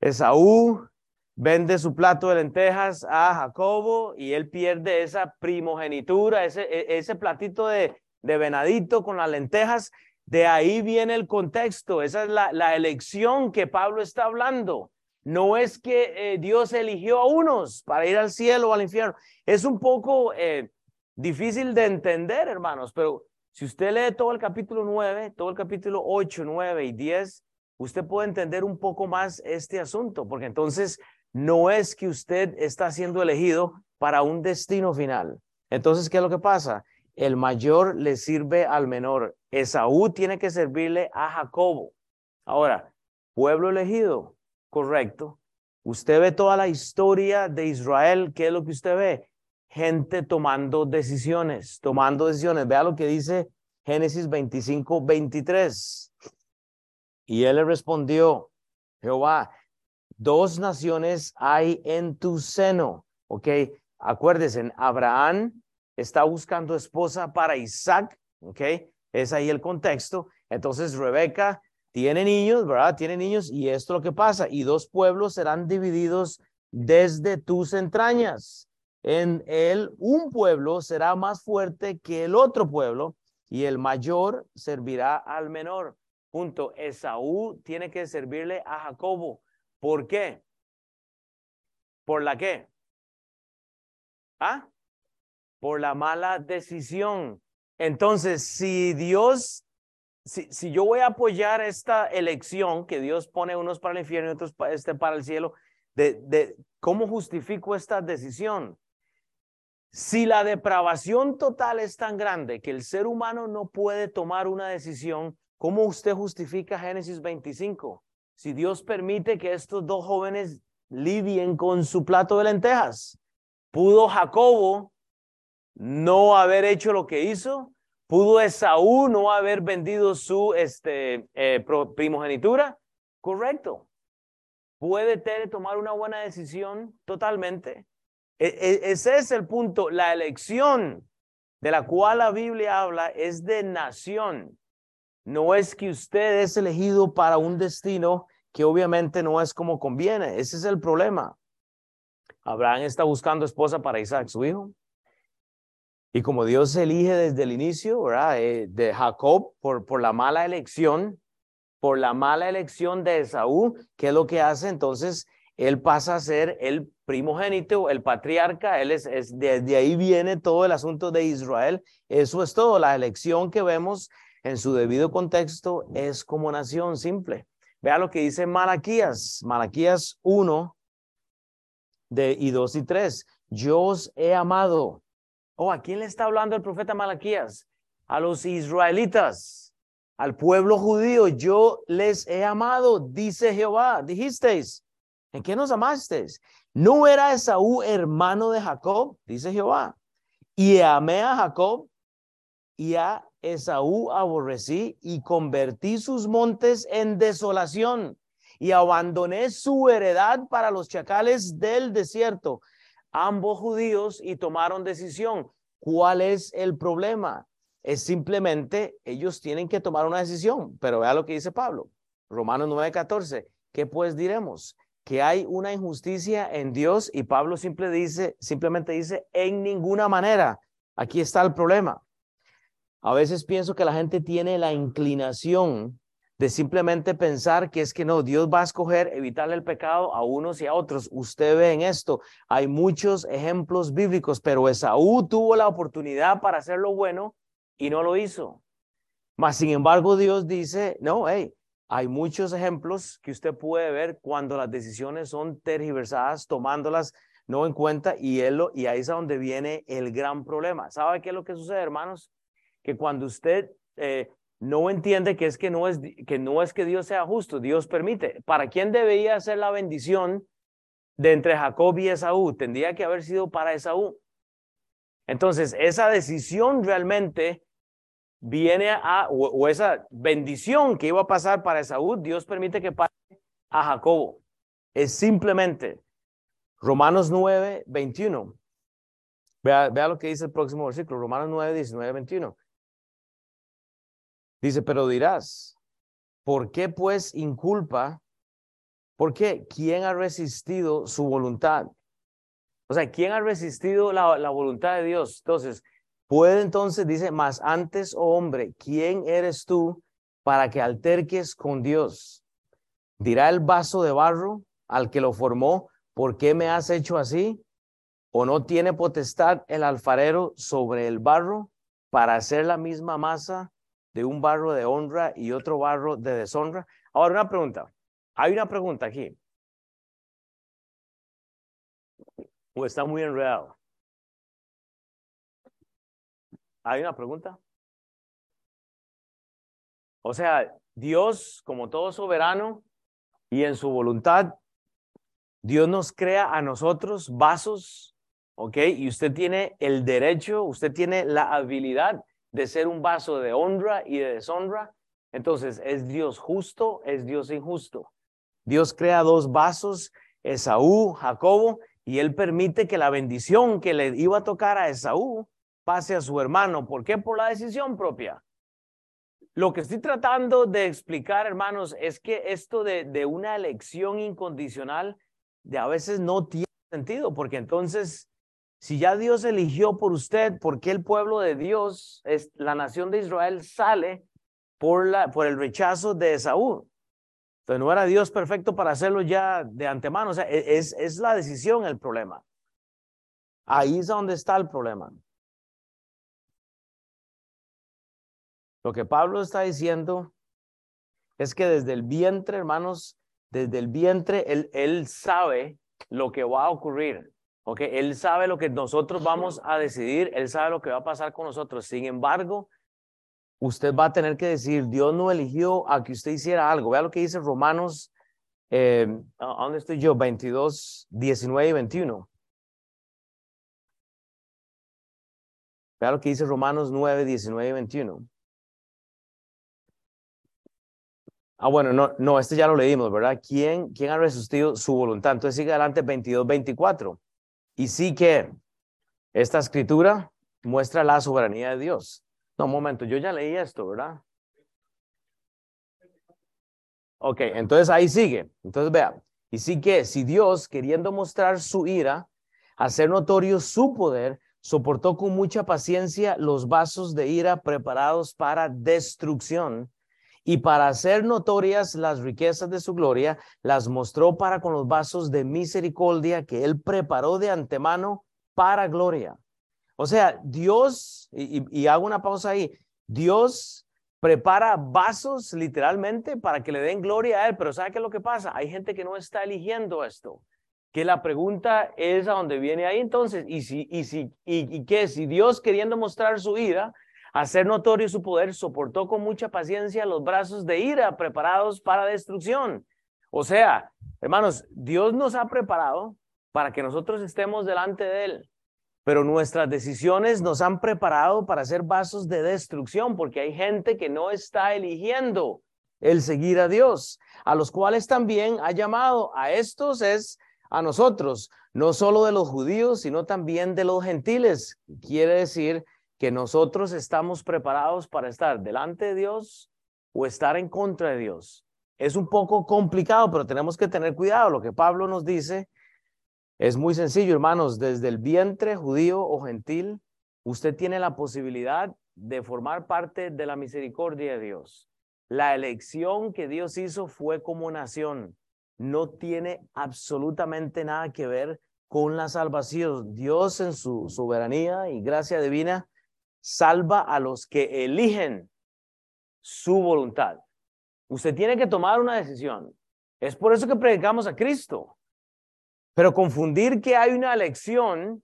Esaú vende su plato de lentejas a Jacobo y él pierde esa primogenitura, ese, e, ese platito de, de venadito con las lentejas. De ahí viene el contexto, esa es la, la elección que Pablo está hablando. No es que eh, Dios eligió a unos para ir al cielo o al infierno. Es un poco eh, difícil de entender, hermanos, pero si usted lee todo el capítulo 9, todo el capítulo 8, 9 y 10, usted puede entender un poco más este asunto, porque entonces no es que usted está siendo elegido para un destino final. Entonces, ¿qué es lo que pasa? El mayor le sirve al menor. Esaú tiene que servirle a Jacobo. Ahora, pueblo elegido, correcto. Usted ve toda la historia de Israel, ¿qué es lo que usted ve? gente tomando decisiones, tomando decisiones. Vea lo que dice Génesis 25, 23. Y él le respondió, Jehová, dos naciones hay en tu seno. Ok, acuérdense, Abraham está buscando esposa para Isaac. Ok, es ahí el contexto. Entonces Rebeca tiene niños, ¿verdad? Tiene niños y esto es lo que pasa. Y dos pueblos serán divididos desde tus entrañas en él un pueblo será más fuerte que el otro pueblo y el mayor servirá al menor. Punto. Esaú tiene que servirle a Jacobo. ¿Por qué? ¿Por la qué? ¿Ah? Por la mala decisión. Entonces, si Dios, si, yo voy a apoyar esta elección que Dios pone unos para el infierno y otros para, este para el cielo, de cómo justifico esta decisión? Si la depravación total es tan grande que el ser humano no puede tomar una decisión, ¿cómo usted justifica Génesis 25? Si Dios permite que estos dos jóvenes lidien con su plato de lentejas, ¿pudo Jacobo no haber hecho lo que hizo? ¿Pudo Esaú no haber vendido su este, eh, primogenitura? Correcto. ¿Puede Tere tomar una buena decisión totalmente? E, e, ese es el punto. La elección de la cual la Biblia habla es de nación. No es que usted es elegido para un destino que obviamente no es como conviene. Ese es el problema. Abraham está buscando esposa para Isaac, su hijo. Y como Dios elige desde el inicio, ¿verdad? Eh, de Jacob por, por la mala elección, por la mala elección de Esaú, ¿qué es lo que hace? Entonces, él pasa a ser el primogénito, el patriarca, él es, es ahí viene todo el asunto de Israel. Eso es todo, la elección que vemos en su debido contexto es como nación simple. Vea lo que dice Malaquías, Malaquías 1 de, y 2 y 3. Yo os he amado. Oh, ¿a quién le está hablando el profeta Malaquías? A los israelitas, al pueblo judío. Yo les he amado, dice Jehová. Dijisteis, ¿en qué nos amasteis? ¿No era Esaú hermano de Jacob? Dice Jehová. Y amé a Jacob y a Esaú aborrecí y convertí sus montes en desolación y abandoné su heredad para los chacales del desierto. Ambos judíos y tomaron decisión. ¿Cuál es el problema? Es simplemente ellos tienen que tomar una decisión, pero vea lo que dice Pablo. Romanos 9:14. ¿Qué pues diremos? Que hay una injusticia en Dios y Pablo simple dice, simplemente dice, en ninguna manera. Aquí está el problema. A veces pienso que la gente tiene la inclinación de simplemente pensar que es que no, Dios va a escoger evitarle el pecado a unos y a otros. Usted ve en esto, hay muchos ejemplos bíblicos, pero Esaú tuvo la oportunidad para hacer lo bueno y no lo hizo. Mas, sin embargo, Dios dice, no, hey, hay muchos ejemplos que usted puede ver cuando las decisiones son tergiversadas, tomándolas no en cuenta y, él y ahí es donde viene el gran problema. ¿Sabe qué es lo que sucede, hermanos? que cuando usted eh, no entiende que es que no es que no es que Dios sea justo, Dios permite. ¿Para quién debía ser la bendición de entre Jacob y Esaú? Tendría que haber sido para Esaú. Entonces, esa decisión realmente viene a, o, esa bendición que iba a pasar para Esaú, Dios permite que pase a Jacobo. Es simplemente Romanos 9, 21. Vea, vea lo que dice el próximo versículo, Romanos 9, 19, 21. Dice, pero dirás, ¿por qué pues inculpa? ¿Por qué? ¿Quién ha resistido su voluntad? O sea, ¿quién ha resistido la, la voluntad de Dios? Entonces, puede entonces, dice, más antes, oh hombre, ¿quién eres tú para que alterques con Dios? Dirá el vaso de barro al que lo formó, ¿por qué me has hecho así? ¿O no tiene potestad el alfarero sobre el barro para hacer la misma masa de un barro de honra y otro barro de deshonra. Ahora una pregunta. Hay una pregunta aquí. ¿O está muy enredado? ¿Hay una pregunta? O sea, Dios, como todo soberano y en su voluntad, Dios nos crea a nosotros vasos, ¿ok? Y usted tiene el derecho, usted tiene la habilidad de ser un vaso de honra y de deshonra. Entonces, ¿es Dios justo? ¿Es Dios injusto? Dios crea dos vasos, Esaú, Jacobo, y él permite que la bendición que le iba a tocar a Esaú pase a su hermano. ¿Por qué? Por la decisión propia. Lo que estoy tratando de explicar, hermanos, es que esto de, de una elección incondicional de a veces no tiene sentido, porque entonces si ya Dios eligió por usted, ¿por qué el pueblo de Dios, es, la nación de Israel, sale por, el rechazo de Esaú? Entonces no era Dios perfecto para hacerlo ya de antemano. O sea, e, es, la decisión el problema. Ahí es donde está el problema. Lo que Pablo está diciendo es que desde el vientre, hermanos, desde el vientre, él sabe lo que va a ocurrir. ¿Ok? Él sabe lo que nosotros vamos a decidir, Él sabe lo que va a pasar con nosotros. Sin embargo, usted va a tener que decir, Dios no eligió a que usted hiciera algo. Vea lo que dice Romanos, eh, ¿dónde estoy yo? 22, 19 y 21. Vea lo que dice Romanos 9, 19 y 21. Ah, bueno, no, no, este ya lo leímos, ¿verdad? ¿Quién, quién ha resistido su voluntad? Entonces sigue adelante 22, 24. Y sí que esta escritura muestra la soberanía de Dios. No, un momento, yo ya leí esto, ¿verdad? Ok, entonces ahí sigue. Entonces vea, y sí que si Dios, queriendo mostrar su ira, hacer notorio su poder, soportó con mucha paciencia los vasos de ira preparados para destrucción y para hacer notorias las riquezas de su gloria, las mostró para con los vasos de misericordia que él preparó de antemano para gloria. O sea, Dios, y, hago una pausa ahí, Dios prepara vasos literalmente para que le den gloria a él, pero ¿sabe qué es lo que pasa? Hay gente que no está eligiendo esto. Que la pregunta es a dónde viene ahí entonces, y si, y si, y, y qué, si Dios queriendo mostrar su ira, hacer notorio su poder, soportó con mucha paciencia los brazos de ira preparados para destrucción. O sea, hermanos, Dios nos ha preparado para que nosotros estemos delante de Él, pero nuestras decisiones nos han preparado para ser vasos de destrucción, porque hay gente que no está eligiendo el seguir a Dios, a los cuales también ha llamado. A estos es a nosotros, no solo de los judíos, sino también de los gentiles. Quiere decir que nosotros estamos preparados para estar delante de Dios o estar en contra de Dios. Es un poco complicado, pero tenemos que tener cuidado. Lo que Pablo nos dice es muy sencillo, hermanos. Desde el vientre judío o gentil, usted tiene la posibilidad de formar parte de la misericordia de Dios. La elección que Dios hizo fue como nación. No tiene absolutamente nada que ver con la salvación. Dios en su soberanía y gracia divina salva a los que eligen su voluntad. Usted tiene que tomar una decisión. Es por eso que predicamos a Cristo. Pero confundir que hay una elección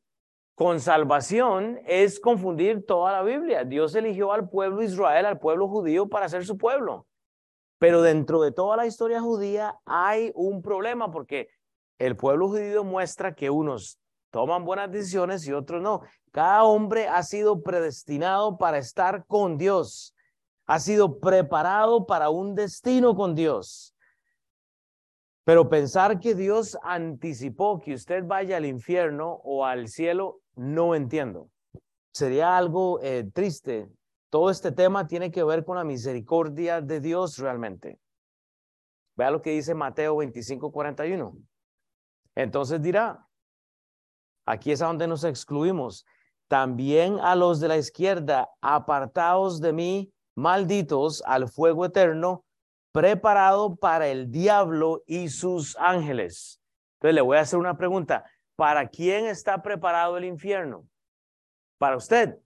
con salvación es confundir toda la Biblia. Dios eligió al pueblo Israel, al pueblo judío, para ser su pueblo. Pero dentro de toda la historia judía hay un problema porque el pueblo judío muestra que unos toman buenas decisiones y otros no. Cada hombre ha sido predestinado para estar con Dios, ha sido preparado para un destino con Dios. Pero pensar que Dios anticipó que usted vaya al infierno o al cielo, no entiendo. Sería algo eh, triste. Todo este tema tiene que ver con la misericordia de Dios realmente. Vea lo que dice Mateo 25, 41. Entonces dirá, Aquí es donde nos excluimos. También a los de la izquierda, apartados de mí, malditos, al fuego eterno, preparado para el diablo y sus ángeles. Entonces le voy a hacer una pregunta. ¿Para quién está preparado el infierno? Para usted.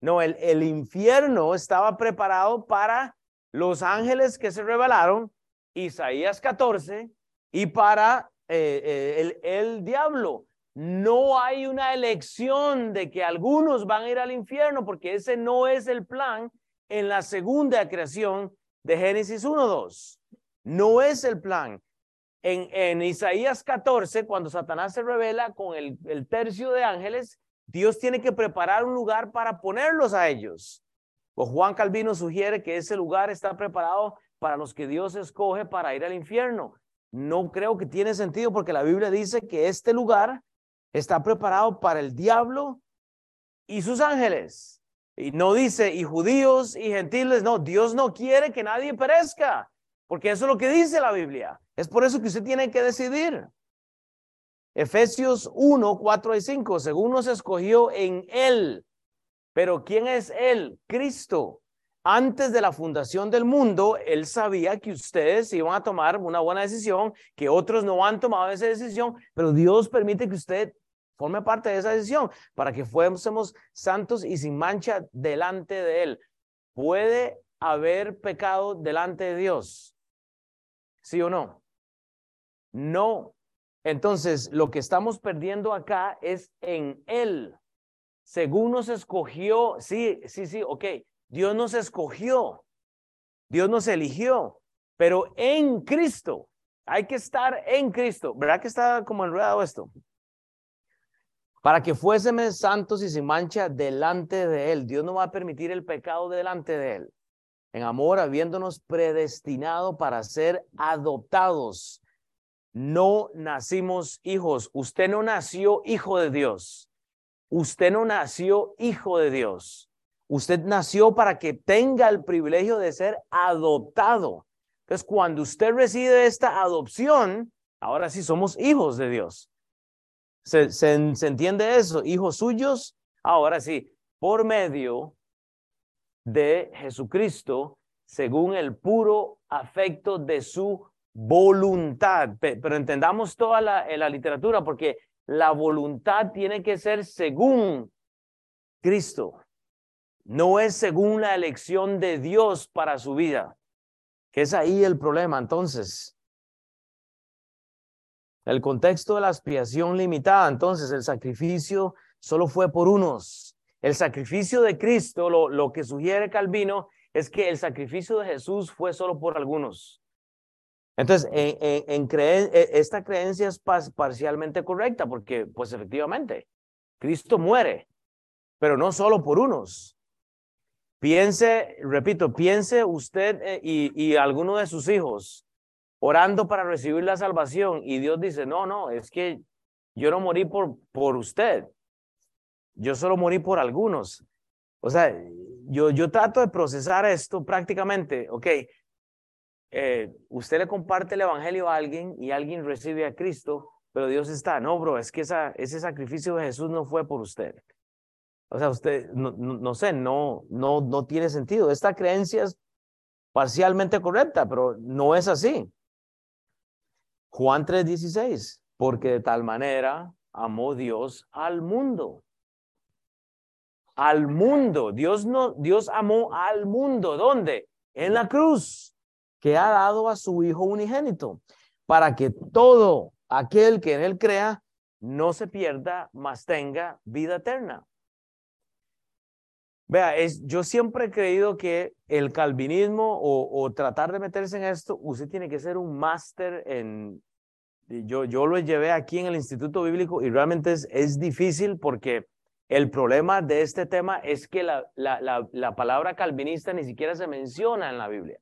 No, el, infierno estaba preparado para los ángeles que se rebelaron, Isaías 14, y para eh, eh, el diablo. No hay una elección de que algunos van a ir al infierno porque ese no es el plan en la segunda creación de Génesis 1.2. No es el plan. En, en, Isaías 14, cuando Satanás se revela con el, el tercio de ángeles, Dios tiene que preparar un lugar para ponerlos a ellos. O Juan Calvino sugiere que ese lugar está preparado para los que Dios escoge para ir al infierno. No creo que tiene sentido porque la Biblia dice que este lugar está preparado para el diablo y sus ángeles. Y no dice, y judíos y gentiles, no, Dios no quiere que nadie perezca, porque eso es lo que dice la Biblia. Es por eso que usted tiene que decidir. Efesios 1, 4 y 5, según nos escogió en Él. Pero ¿quién es Él? Cristo. Antes de la fundación del mundo, Él sabía que ustedes iban a tomar una buena decisión, que otros no han tomado esa decisión, pero Dios permite que usted forme parte de esa decisión para que fuésemos santos y sin mancha delante de Él. ¿Puede haber pecado delante de Dios? ¿Sí o no? No. Entonces, lo que estamos perdiendo acá es en Él. Según nos escogió, sí, sí, sí, ok, Dios nos escogió, Dios nos eligió, pero en Cristo, hay que estar en Cristo. ¿Verdad que está como enredado esto? Para que fuésemos santos y sin mancha delante de Él. Dios no va a permitir el pecado delante de Él. En amor, habiéndonos predestinado para ser adoptados. No nacimos hijos. Usted no nació hijo de Dios. Usted no nació hijo de Dios. Usted nació para que tenga el privilegio de ser adoptado. Entonces, cuando usted recibe esta adopción, ahora sí somos hijos de Dios. ¿Se, entiende eso? Hijos suyos, ahora sí, por medio de Jesucristo, según el puro afecto de su voluntad. Pero entendamos toda la, la literatura, porque la voluntad tiene que ser según Cristo. No es según la elección de Dios para su vida. Que es ahí el problema. Entonces, el contexto de la expiación limitada, entonces el sacrificio solo fue por unos. El sacrificio de Cristo, lo, lo que sugiere Calvino, es que el sacrificio de Jesús fue solo por algunos. Entonces, en, e, esta creencia es parcialmente correcta porque, pues efectivamente, Cristo muere, pero no solo por unos. Piense, repito, piense usted eh, y, y alguno de sus hijos orando para recibir la salvación y Dios dice, no, no, es que yo no morí por, por usted, yo solo morí por algunos. O sea, yo, yo trato de procesar esto prácticamente, ok, eh, usted le comparte el Evangelio a alguien y alguien recibe a Cristo, pero Dios está, no, bro, es que esa, ese sacrificio de Jesús no fue por usted. O sea, usted, no, no, sé, no, no, no tiene sentido. Esta creencia es parcialmente correcta, pero no es así. Juan 3:16, porque de tal manera amó Dios al mundo. Al mundo. Dios no, Dios amó al mundo. ¿Dónde? En la cruz que ha dado a su Hijo unigénito, para que todo aquel que en él crea no se pierda, mas tenga vida eterna. Vea, es, yo siempre he creído que el calvinismo o, tratar de meterse en esto, usted tiene que ser un máster en... Yo, yo lo llevé aquí en el Instituto Bíblico y realmente es, es difícil porque el problema de este tema es que la, la, la palabra calvinista ni siquiera se menciona en la Biblia.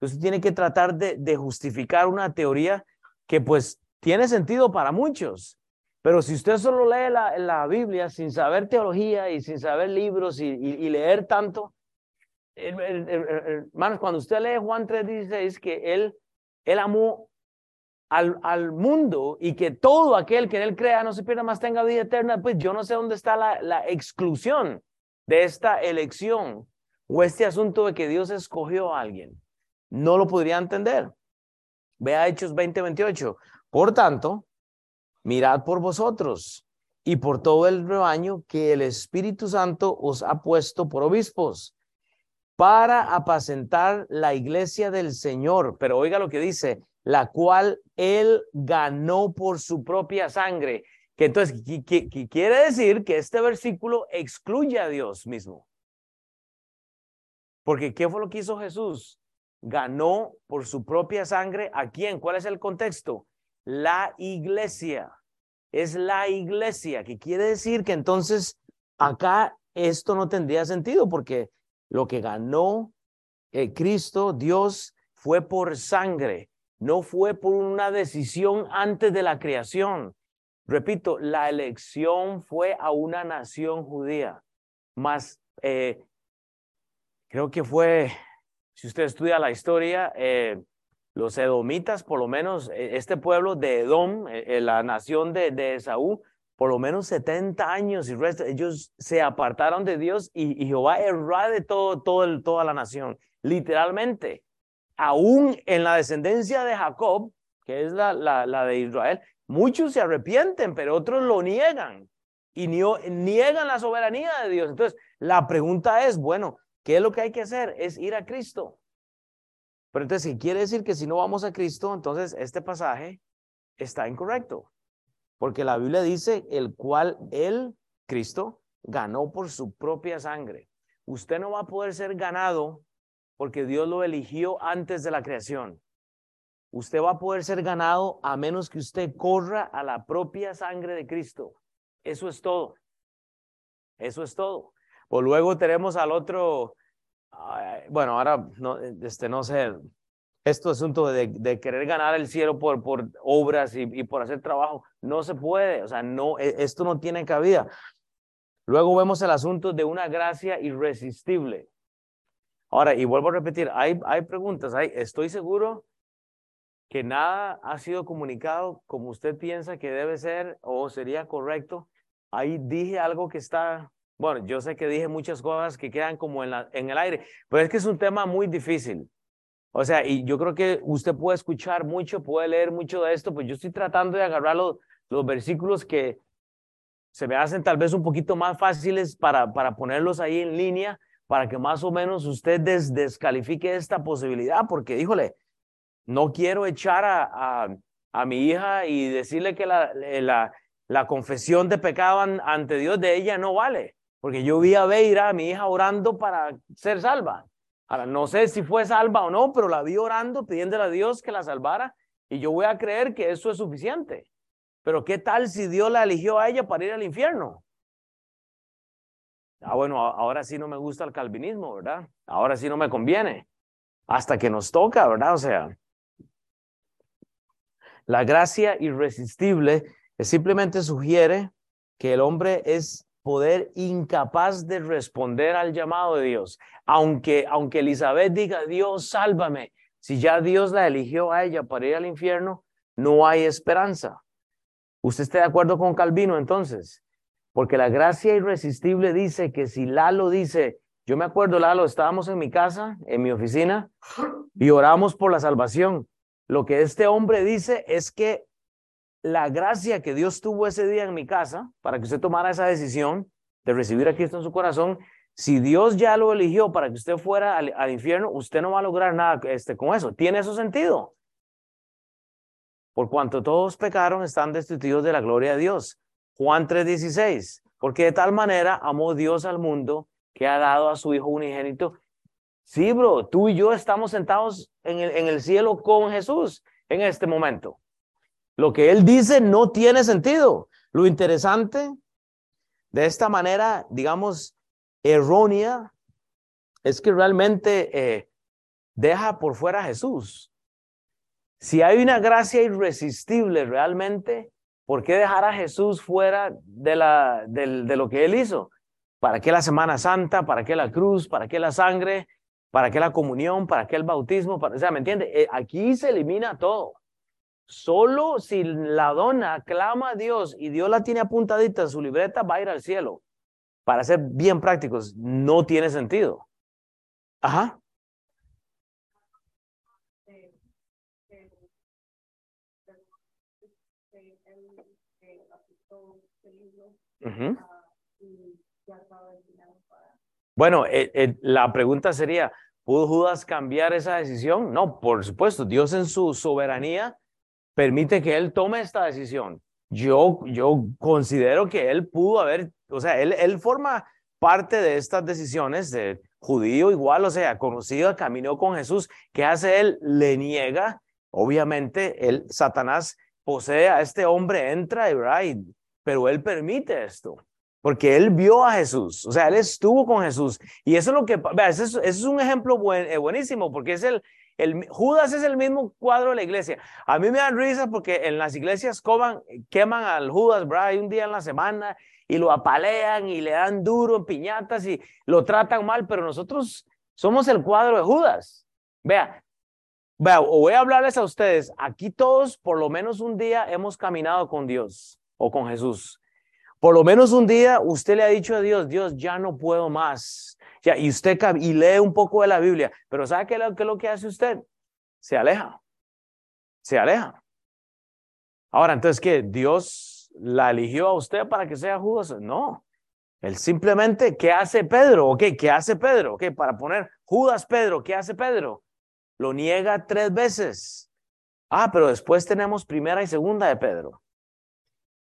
Entonces tiene que tratar de, justificar una teoría que pues tiene sentido para muchos. Pero si usted solo lee la, Biblia sin saber teología y sin saber libros y, leer tanto, hermanos, cuando usted lee Juan 3:16, que él, él amó al, al, mundo y que todo aquel que en él crea no se pierda más tenga vida eterna, pues yo no sé dónde está la, la exclusión de esta elección o este asunto de que Dios escogió a alguien no lo podría entender. Vea Hechos 20:28. Por tanto, mirad por vosotros y por todo el rebaño que el Espíritu Santo os ha puesto por obispos para apacentar la iglesia del Señor. Pero oiga lo que dice, la cual él ganó por su propia sangre. Que entonces quiere decir que este versículo excluye a Dios mismo. Porque ¿qué fue lo que hizo Jesús? ganó por su propia sangre a quién? ¿Cuál es el contexto? La iglesia. Es la iglesia, que quiere decir que entonces acá esto no tendría sentido porque lo que ganó eh, Cristo, Dios, fue por sangre, no fue por una decisión antes de la creación. Repito, la elección fue a una nación judía, más eh, creo que fue si usted estudia la historia, eh, los edomitas, por lo menos eh, este pueblo de Edom, eh, la nación de, de, Esaú, por lo menos 70 años y resto, ellos se apartaron de Dios y, Jehová erró de todo, toda la nación, literalmente. Aún en la descendencia de Jacob, que es la, la, la de Israel, muchos se arrepienten, pero otros lo niegan y niegan la soberanía de Dios. Entonces, la pregunta es, bueno, ¿Qué es lo que hay que hacer? Es ir a Cristo. Pero entonces, ¿qué quiere decir que si no vamos a Cristo, entonces este pasaje está incorrecto? Porque la Biblia dice, el cual él, Cristo, ganó por su propia sangre. Usted no va a poder ser ganado porque Dios lo eligió antes de la creación. Usted va a poder ser ganado a menos que usted corra a la propia sangre de Cristo. Eso es todo. Eso es todo. O luego tenemos al otro, bueno, ahora no, este, no sé, esto asunto de, de, querer ganar el cielo por, por obras y, y, por hacer trabajo, no se puede, o sea, no, e, esto no tiene cabida. Luego vemos el asunto de una gracia irresistible. Ahora, y vuelvo a repetir, hay, hay preguntas, hay, estoy seguro que nada ha sido comunicado como usted piensa que debe ser o sería correcto. Ahí dije algo que está Bueno, yo sé que dije muchas cosas que quedan como en, la, en el aire, pero es que es un tema muy difícil. O sea, y yo creo que usted puede escuchar mucho, puede leer mucho de esto, pues yo estoy tratando de agarrar los, los versículos que se me hacen tal vez un poquito más fáciles para, para ponerlos ahí en línea, para que más o menos usted descalifique esta posibilidad, porque híjole, no quiero echar a, a, a mi hija y decirle que la, la, la confesión de pecado ante Dios de ella no vale. Porque yo vi a Beira, a mi hija, orando para ser salva. Ahora, no sé si fue salva o no, pero la vi orando, pidiéndole a Dios que la salvara. Y yo voy a creer que eso es suficiente. Pero ¿qué tal si Dios la eligió a ella para ir al infierno? Ah, bueno, ahora sí no me gusta el calvinismo, ¿verdad? Ahora sí no me conviene. Hasta que nos toca, ¿verdad? O sea, la gracia irresistible simplemente sugiere que el hombre es poder incapaz de responder al llamado de Dios. Aunque, aunque Elizabeth diga, Dios, sálvame, si ya Dios la eligió a ella para ir al infierno, no hay esperanza. ¿Usted está de acuerdo con Calvino entonces? Porque la gracia irresistible dice que si Lalo dice, yo me acuerdo, Lalo, estábamos en mi casa, en mi oficina, y oramos por la salvación. Lo que este hombre dice es que la gracia que Dios tuvo ese día en mi casa para que usted tomara esa decisión de recibir a Cristo en su corazón, si Dios ya lo eligió para que usted fuera al, infierno, usted no va a lograr nada este, con eso. ¿Tiene eso sentido? Por cuanto todos pecaron, están destituidos de la gloria de Dios. Juan 3:16, porque de tal manera amó Dios al mundo que ha dado a su Hijo unigénito. Sí, bro, tú y yo estamos sentados en el, en el cielo con Jesús en este momento. Lo que él dice no tiene sentido. Lo interesante de esta manera, digamos, errónea, es que realmente eh, deja por fuera a Jesús. Si hay una gracia irresistible realmente, ¿por qué dejar a Jesús fuera de, la, de, lo que él hizo? ¿Para qué la Semana Santa? ¿Para qué la cruz? ¿Para qué la sangre? ¿Para qué la comunión? ¿Para qué el bautismo? O sea, ¿me entiende? Eh, aquí se elimina todo. Solo si la dona clama a Dios y Dios la tiene apuntadita en su libreta, va a ir al cielo. Para ser bien prácticos, no tiene sentido. Ajá. Bueno, eh, eh, la pregunta sería, ¿pudo Judas cambiar esa decisión? No, por supuesto, Dios en su soberanía permite que él tome esta decisión. Yo, yo considero que él pudo haber, o sea, él, él forma parte de estas decisiones de judío igual, o sea, conocido, caminó con Jesús. ¿Qué hace él? Le niega. Obviamente, él, Satanás posee a este hombre, entra, y, pero él permite esto. Porque él vio a Jesús, o sea, él estuvo con Jesús. Y eso es lo que, vea, ese es, un ejemplo eh, buenísimo, porque es el, Judas es el mismo cuadro de la iglesia. A mí me dan risa porque en las iglesias coman, queman al Judas, bro, hay un día en la semana y lo apalean y le dan duro en piñatas y lo tratan mal, pero nosotros somos el cuadro de Judas. Vea, vea, voy a hablarles a ustedes. Aquí todos, por lo menos un día, hemos caminado con Dios o con Jesús. Por lo menos un día usted le ha dicho a Dios, Dios, ya no puedo más y usted y lee un poco de la Biblia, pero ¿sabe qué, es lo que hace usted? Se aleja. Se aleja. Ahora, entonces, ¿qué? ¿Dios la eligió a usted para que sea Judas? No. Él simplemente, ¿qué hace Pedro? ¿Ok? ¿Qué hace Pedro? ¿Ok? Para poner Judas Pedro, ¿qué hace Pedro? Lo niega tres veces. Ah, pero después tenemos primera y segunda de Pedro.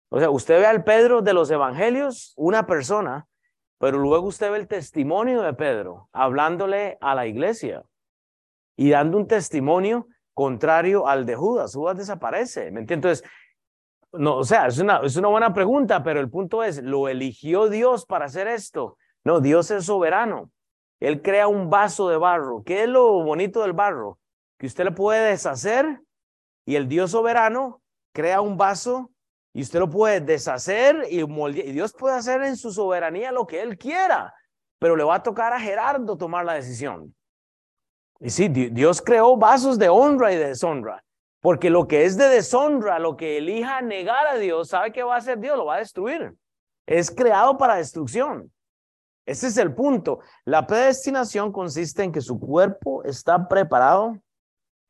O sea, usted ve al Pedro de los evangelios, una persona pero luego usted ve el testimonio de Pedro hablándole a la iglesia y dando un testimonio contrario al de Judas. Judas desaparece, ¿me? Entonces, no, o sea, es una, es una buena pregunta, pero el punto es, ¿lo eligió Dios para hacer esto? No, Dios es soberano. Él crea un vaso de barro. ¿Qué es lo bonito del barro? Que usted le puede deshacer y el Dios soberano crea un vaso y usted lo puede deshacer y. Y Dios puede hacer en su soberanía lo que Él quiera, pero le va a tocar a Gerardo tomar la decisión. Y sí, Dios creó vasos de honra y de deshonra. Porque lo que es de deshonra, lo que elija negar a Dios, ¿sabe qué va a hacer Dios? Lo va a destruir. Es creado para destrucción. Ese es el punto. La predestinación consiste en que su cuerpo está preparado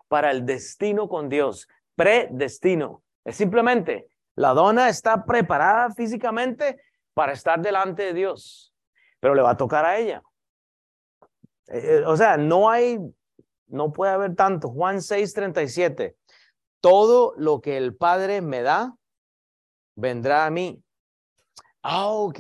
para el destino con Dios. Predestino. Es simplemente, la dona está preparada físicamente para estar delante de Dios, pero le va a tocar a ella. Eh, eh, o sea, no hay, no puede haber tanto. Juan 6, 37. Todo lo que el Padre me da, vendrá a mí. Ah, ok.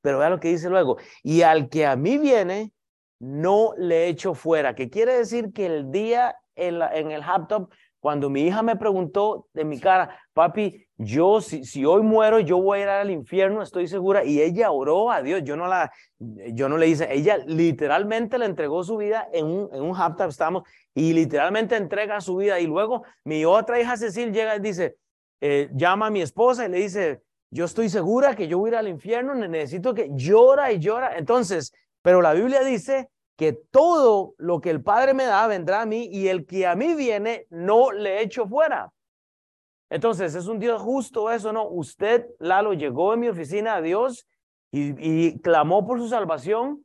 Pero vea lo que dice luego. Y al que a mí viene, no le echo fuera. Que quiere decir que el día en, en el laptop, cuando mi hija me preguntó de mi cara, papi, yo si, si hoy muero, yo voy a ir al infierno, estoy segura. Y ella oró a Dios. Yo no la, yo no le hice. Ella literalmente le entregó su vida en un, en un laptop, estamos, y literalmente entrega su vida. Y luego mi otra hija Cecil llega y dice, eh, llama a mi esposa y le dice, yo estoy segura que yo voy a ir al infierno, necesito que llora y llora. Entonces, pero la Biblia dice que todo lo que el Padre me da vendrá a mí y el que a mí viene no le echo fuera. Entonces, ¿es un Dios justo eso? No, usted, Lalo, llegó en mi oficina a Dios y, clamó por su salvación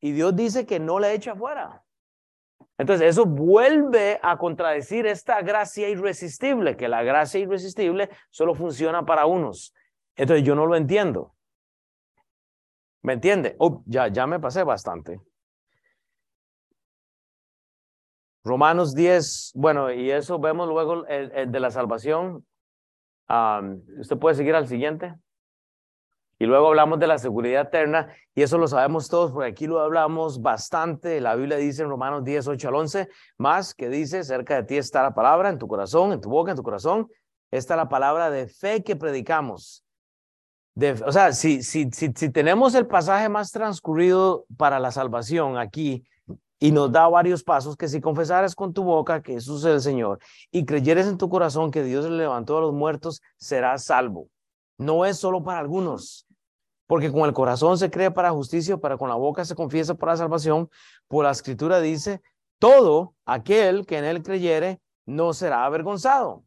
y Dios dice que no le echa fuera. Entonces, eso vuelve a contradecir esta gracia irresistible, que la gracia irresistible solo funciona para unos. Entonces yo no lo entiendo. ¿Me entiende? Oh, ya, ya me pasé bastante. Romanos 10, bueno, y eso vemos luego el, de la salvación. usted puede seguir al siguiente. Y luego hablamos de la seguridad eterna, y eso lo sabemos todos, porque aquí lo hablamos bastante. La Biblia dice en Romanos 10, 8 al 11, más que dice, cerca de ti está la palabra, en tu corazón, en tu boca, en tu corazón, está la palabra de fe que predicamos o sea, si, si, si, si tenemos el pasaje más transcurrido para la salvación aquí y nos da varios pasos, que si confesaras con tu boca que Jesús es el Señor y creyeres en tu corazón que Dios le levantó a los muertos, serás salvo. No es solo para algunos, porque con el corazón se cree para justicia, pero con la boca se confiesa para salvación. Por la escritura dice, todo aquel que en él creyere no será avergonzado.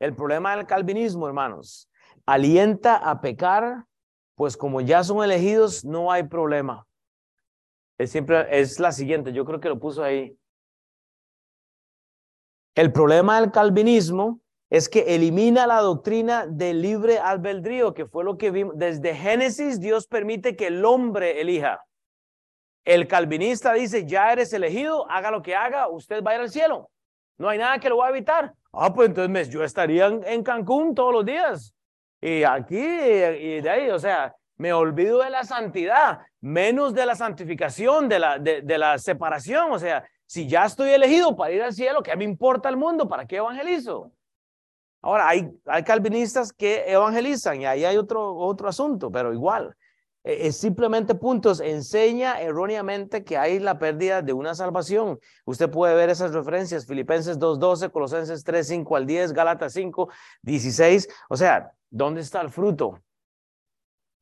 El problema del calvinismo, hermanos, alienta a pecar, pues como ya son elegidos, no hay problema. Es siempre, es la siguiente, yo creo que lo puso ahí. El problema del calvinismo es que elimina la doctrina del libre albedrío, que fue lo que vimos. Desde Génesis, Dios permite que el hombre elija. El calvinista dice, ya eres elegido, haga lo que haga, usted va a ir al cielo. No hay nada que lo va a evitar. Ah, pues entonces yo estaría en, Cancún todos los días. Y aquí y de ahí, o sea, me olvido de la santidad, menos de la santificación, de la, de, la separación. O sea, si ya estoy elegido para ir al cielo, ¿qué me importa el mundo? ¿Para qué evangelizo? Ahora, hay, hay calvinistas que evangelizan y ahí hay otro, otro asunto, pero igual. Eh, es simplemente puntos, enseña erróneamente que hay la pérdida de una salvación. Usted puede ver esas referencias, Filipenses 2.12, Colosenses 3.5 al 10, Gálatas 5, 16. O sea, ¿dónde está el fruto?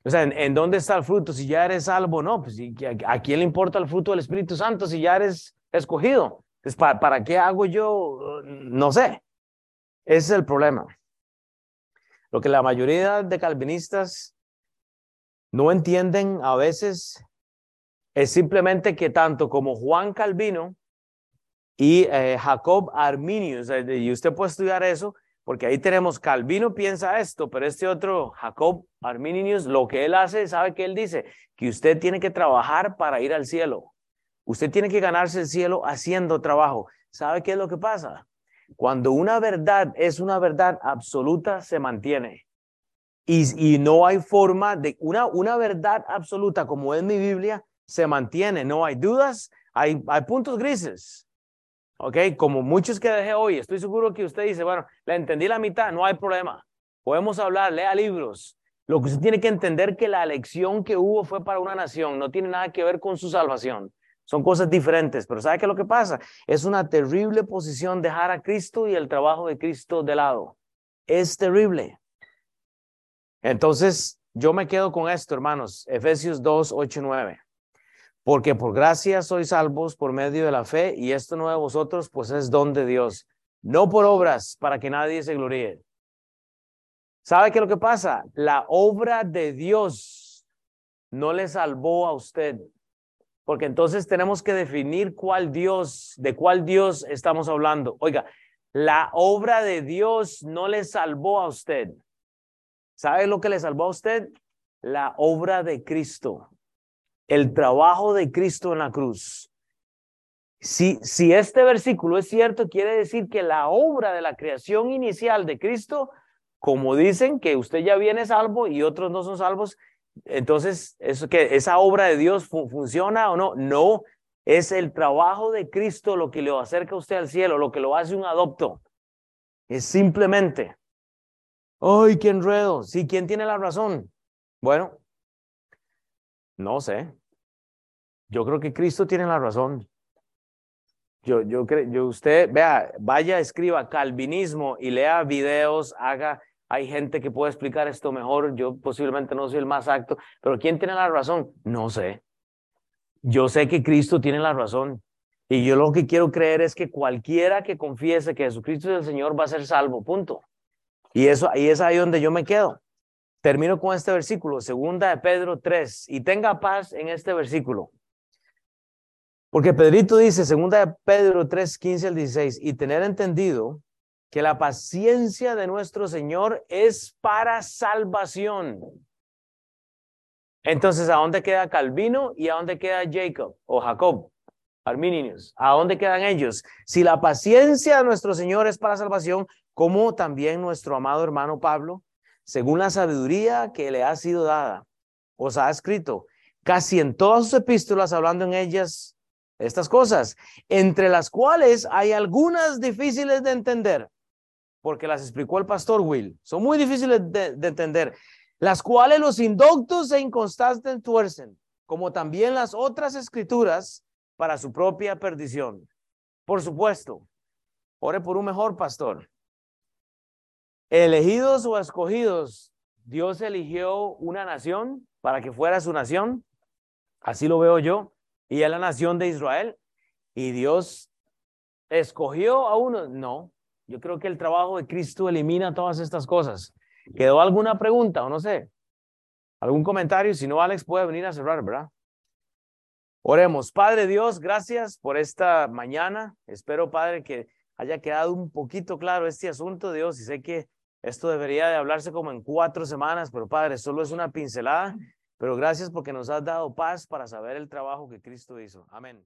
O sea, ¿en, dónde está el fruto? Si ya eres salvo, no, pues ¿a, quién le importa el fruto del Espíritu Santo si ya eres escogido? Pues, ¿para, ¿para qué hago yo? No sé. Ese es el problema. Lo que la mayoría de calvinistas no entienden a veces es simplemente que tanto como Juan Calvino y eh, Jacob Arminius, y usted puede estudiar eso, porque ahí tenemos Calvino piensa esto, pero este otro Jacob Arminius, lo que él hace, sabe que él dice que usted tiene que trabajar para ir al cielo. Usted tiene que ganarse el cielo haciendo trabajo. ¿Sabe qué es lo que pasa? Cuando una verdad es una verdad absoluta, se mantiene. Y, no hay forma de, una, una verdad absoluta como es mi Biblia, se mantiene, no hay dudas, hay, hay puntos grises. ¿Ok? Como muchos que dejé hoy, estoy seguro que usted dice, bueno, le entendí la mitad, no hay problema. Podemos hablar, lea libros. Lo que usted tiene que entender que la elección que hubo fue para una nación, no tiene nada que ver con su salvación. Son cosas diferentes, pero ¿sabe qué es lo que pasa? Es una terrible posición dejar a Cristo y el trabajo de Cristo de lado. Es terrible. Entonces, yo me quedo con esto, hermanos, Efesios 2, 8, 9. Porque por gracia sois salvos por medio de la fe, y esto no de vosotros, pues es don de Dios, no por obras para que nadie se gloríe. ¿Sabe qué es lo que pasa? La obra de Dios no le salvó a usted. Porque entonces tenemos que definir cuál Dios, de cuál Dios estamos hablando. Oiga, la obra de Dios no le salvó a usted. ¿Sabe lo que le salvó a usted? La obra de Cristo, el trabajo de Cristo en la cruz. Si, si este versículo es cierto, quiere decir que la obra de la creación inicial de Cristo, como dicen que usted ya viene salvo y otros no son salvos, entonces, ¿eso que esa obra de Dios funciona o no? No, es el trabajo de Cristo lo que lo acerca a usted al cielo, lo que lo hace un adopto. Es simplemente, ¡ay, qué enredo! Sí, ¿quién tiene la razón? Bueno, no sé. Yo creo que Cristo tiene la razón. Yo, yo creo, yo usted, vea, vaya, escriba calvinismo y lea videos, haga hay gente que puede explicar esto mejor, yo posiblemente no soy el más acto, pero ¿quién tiene la razón? No sé. Yo sé que Cristo tiene la razón. Y yo lo que quiero creer es que cualquiera que confiese que Jesucristo es el Señor va a ser salvo, punto. Y eso ahí es ahí donde yo me quedo. Termino con este versículo, segunda de Pedro 3, y tenga paz en este versículo. Porque Pedrito dice, segunda de Pedro 3, 15 al 16, y tener entendido que la paciencia de nuestro Señor es para salvación. Entonces, ¿a dónde queda Calvino y a dónde queda Jacob o Jacob? Arminius, ¿a dónde quedan ellos? Si la paciencia de nuestro Señor es para salvación, como también nuestro amado hermano Pablo, según la sabiduría que le ha sido dada, os ha escrito casi en todas sus epístolas, hablando en ellas estas cosas, entre las cuales hay algunas difíciles de entender, porque las explicó el pastor Will. Son muy difíciles de, entender, las cuales los indoctos e inconstantes tuercen, como también las otras escrituras para su propia perdición. Por supuesto, ore por un mejor pastor. Elegidos o escogidos, Dios eligió una nación para que fuera su nación. Así lo veo yo. Y es la nación de Israel. Y Dios escogió a uno. No, yo creo que el trabajo de Cristo elimina todas estas cosas. ¿Quedó alguna pregunta o no sé? ¿Algún comentario? Si no, Alex puede venir a cerrar, ¿verdad? Oremos. Padre Dios, gracias por esta mañana. Espero, Padre, que haya quedado un poquito claro este asunto, Dios, y sé que esto debería de hablarse como en cuatro semanas, pero Padre, solo es una pincelada, pero gracias porque nos has dado paz para saber el trabajo que Cristo hizo. Amén.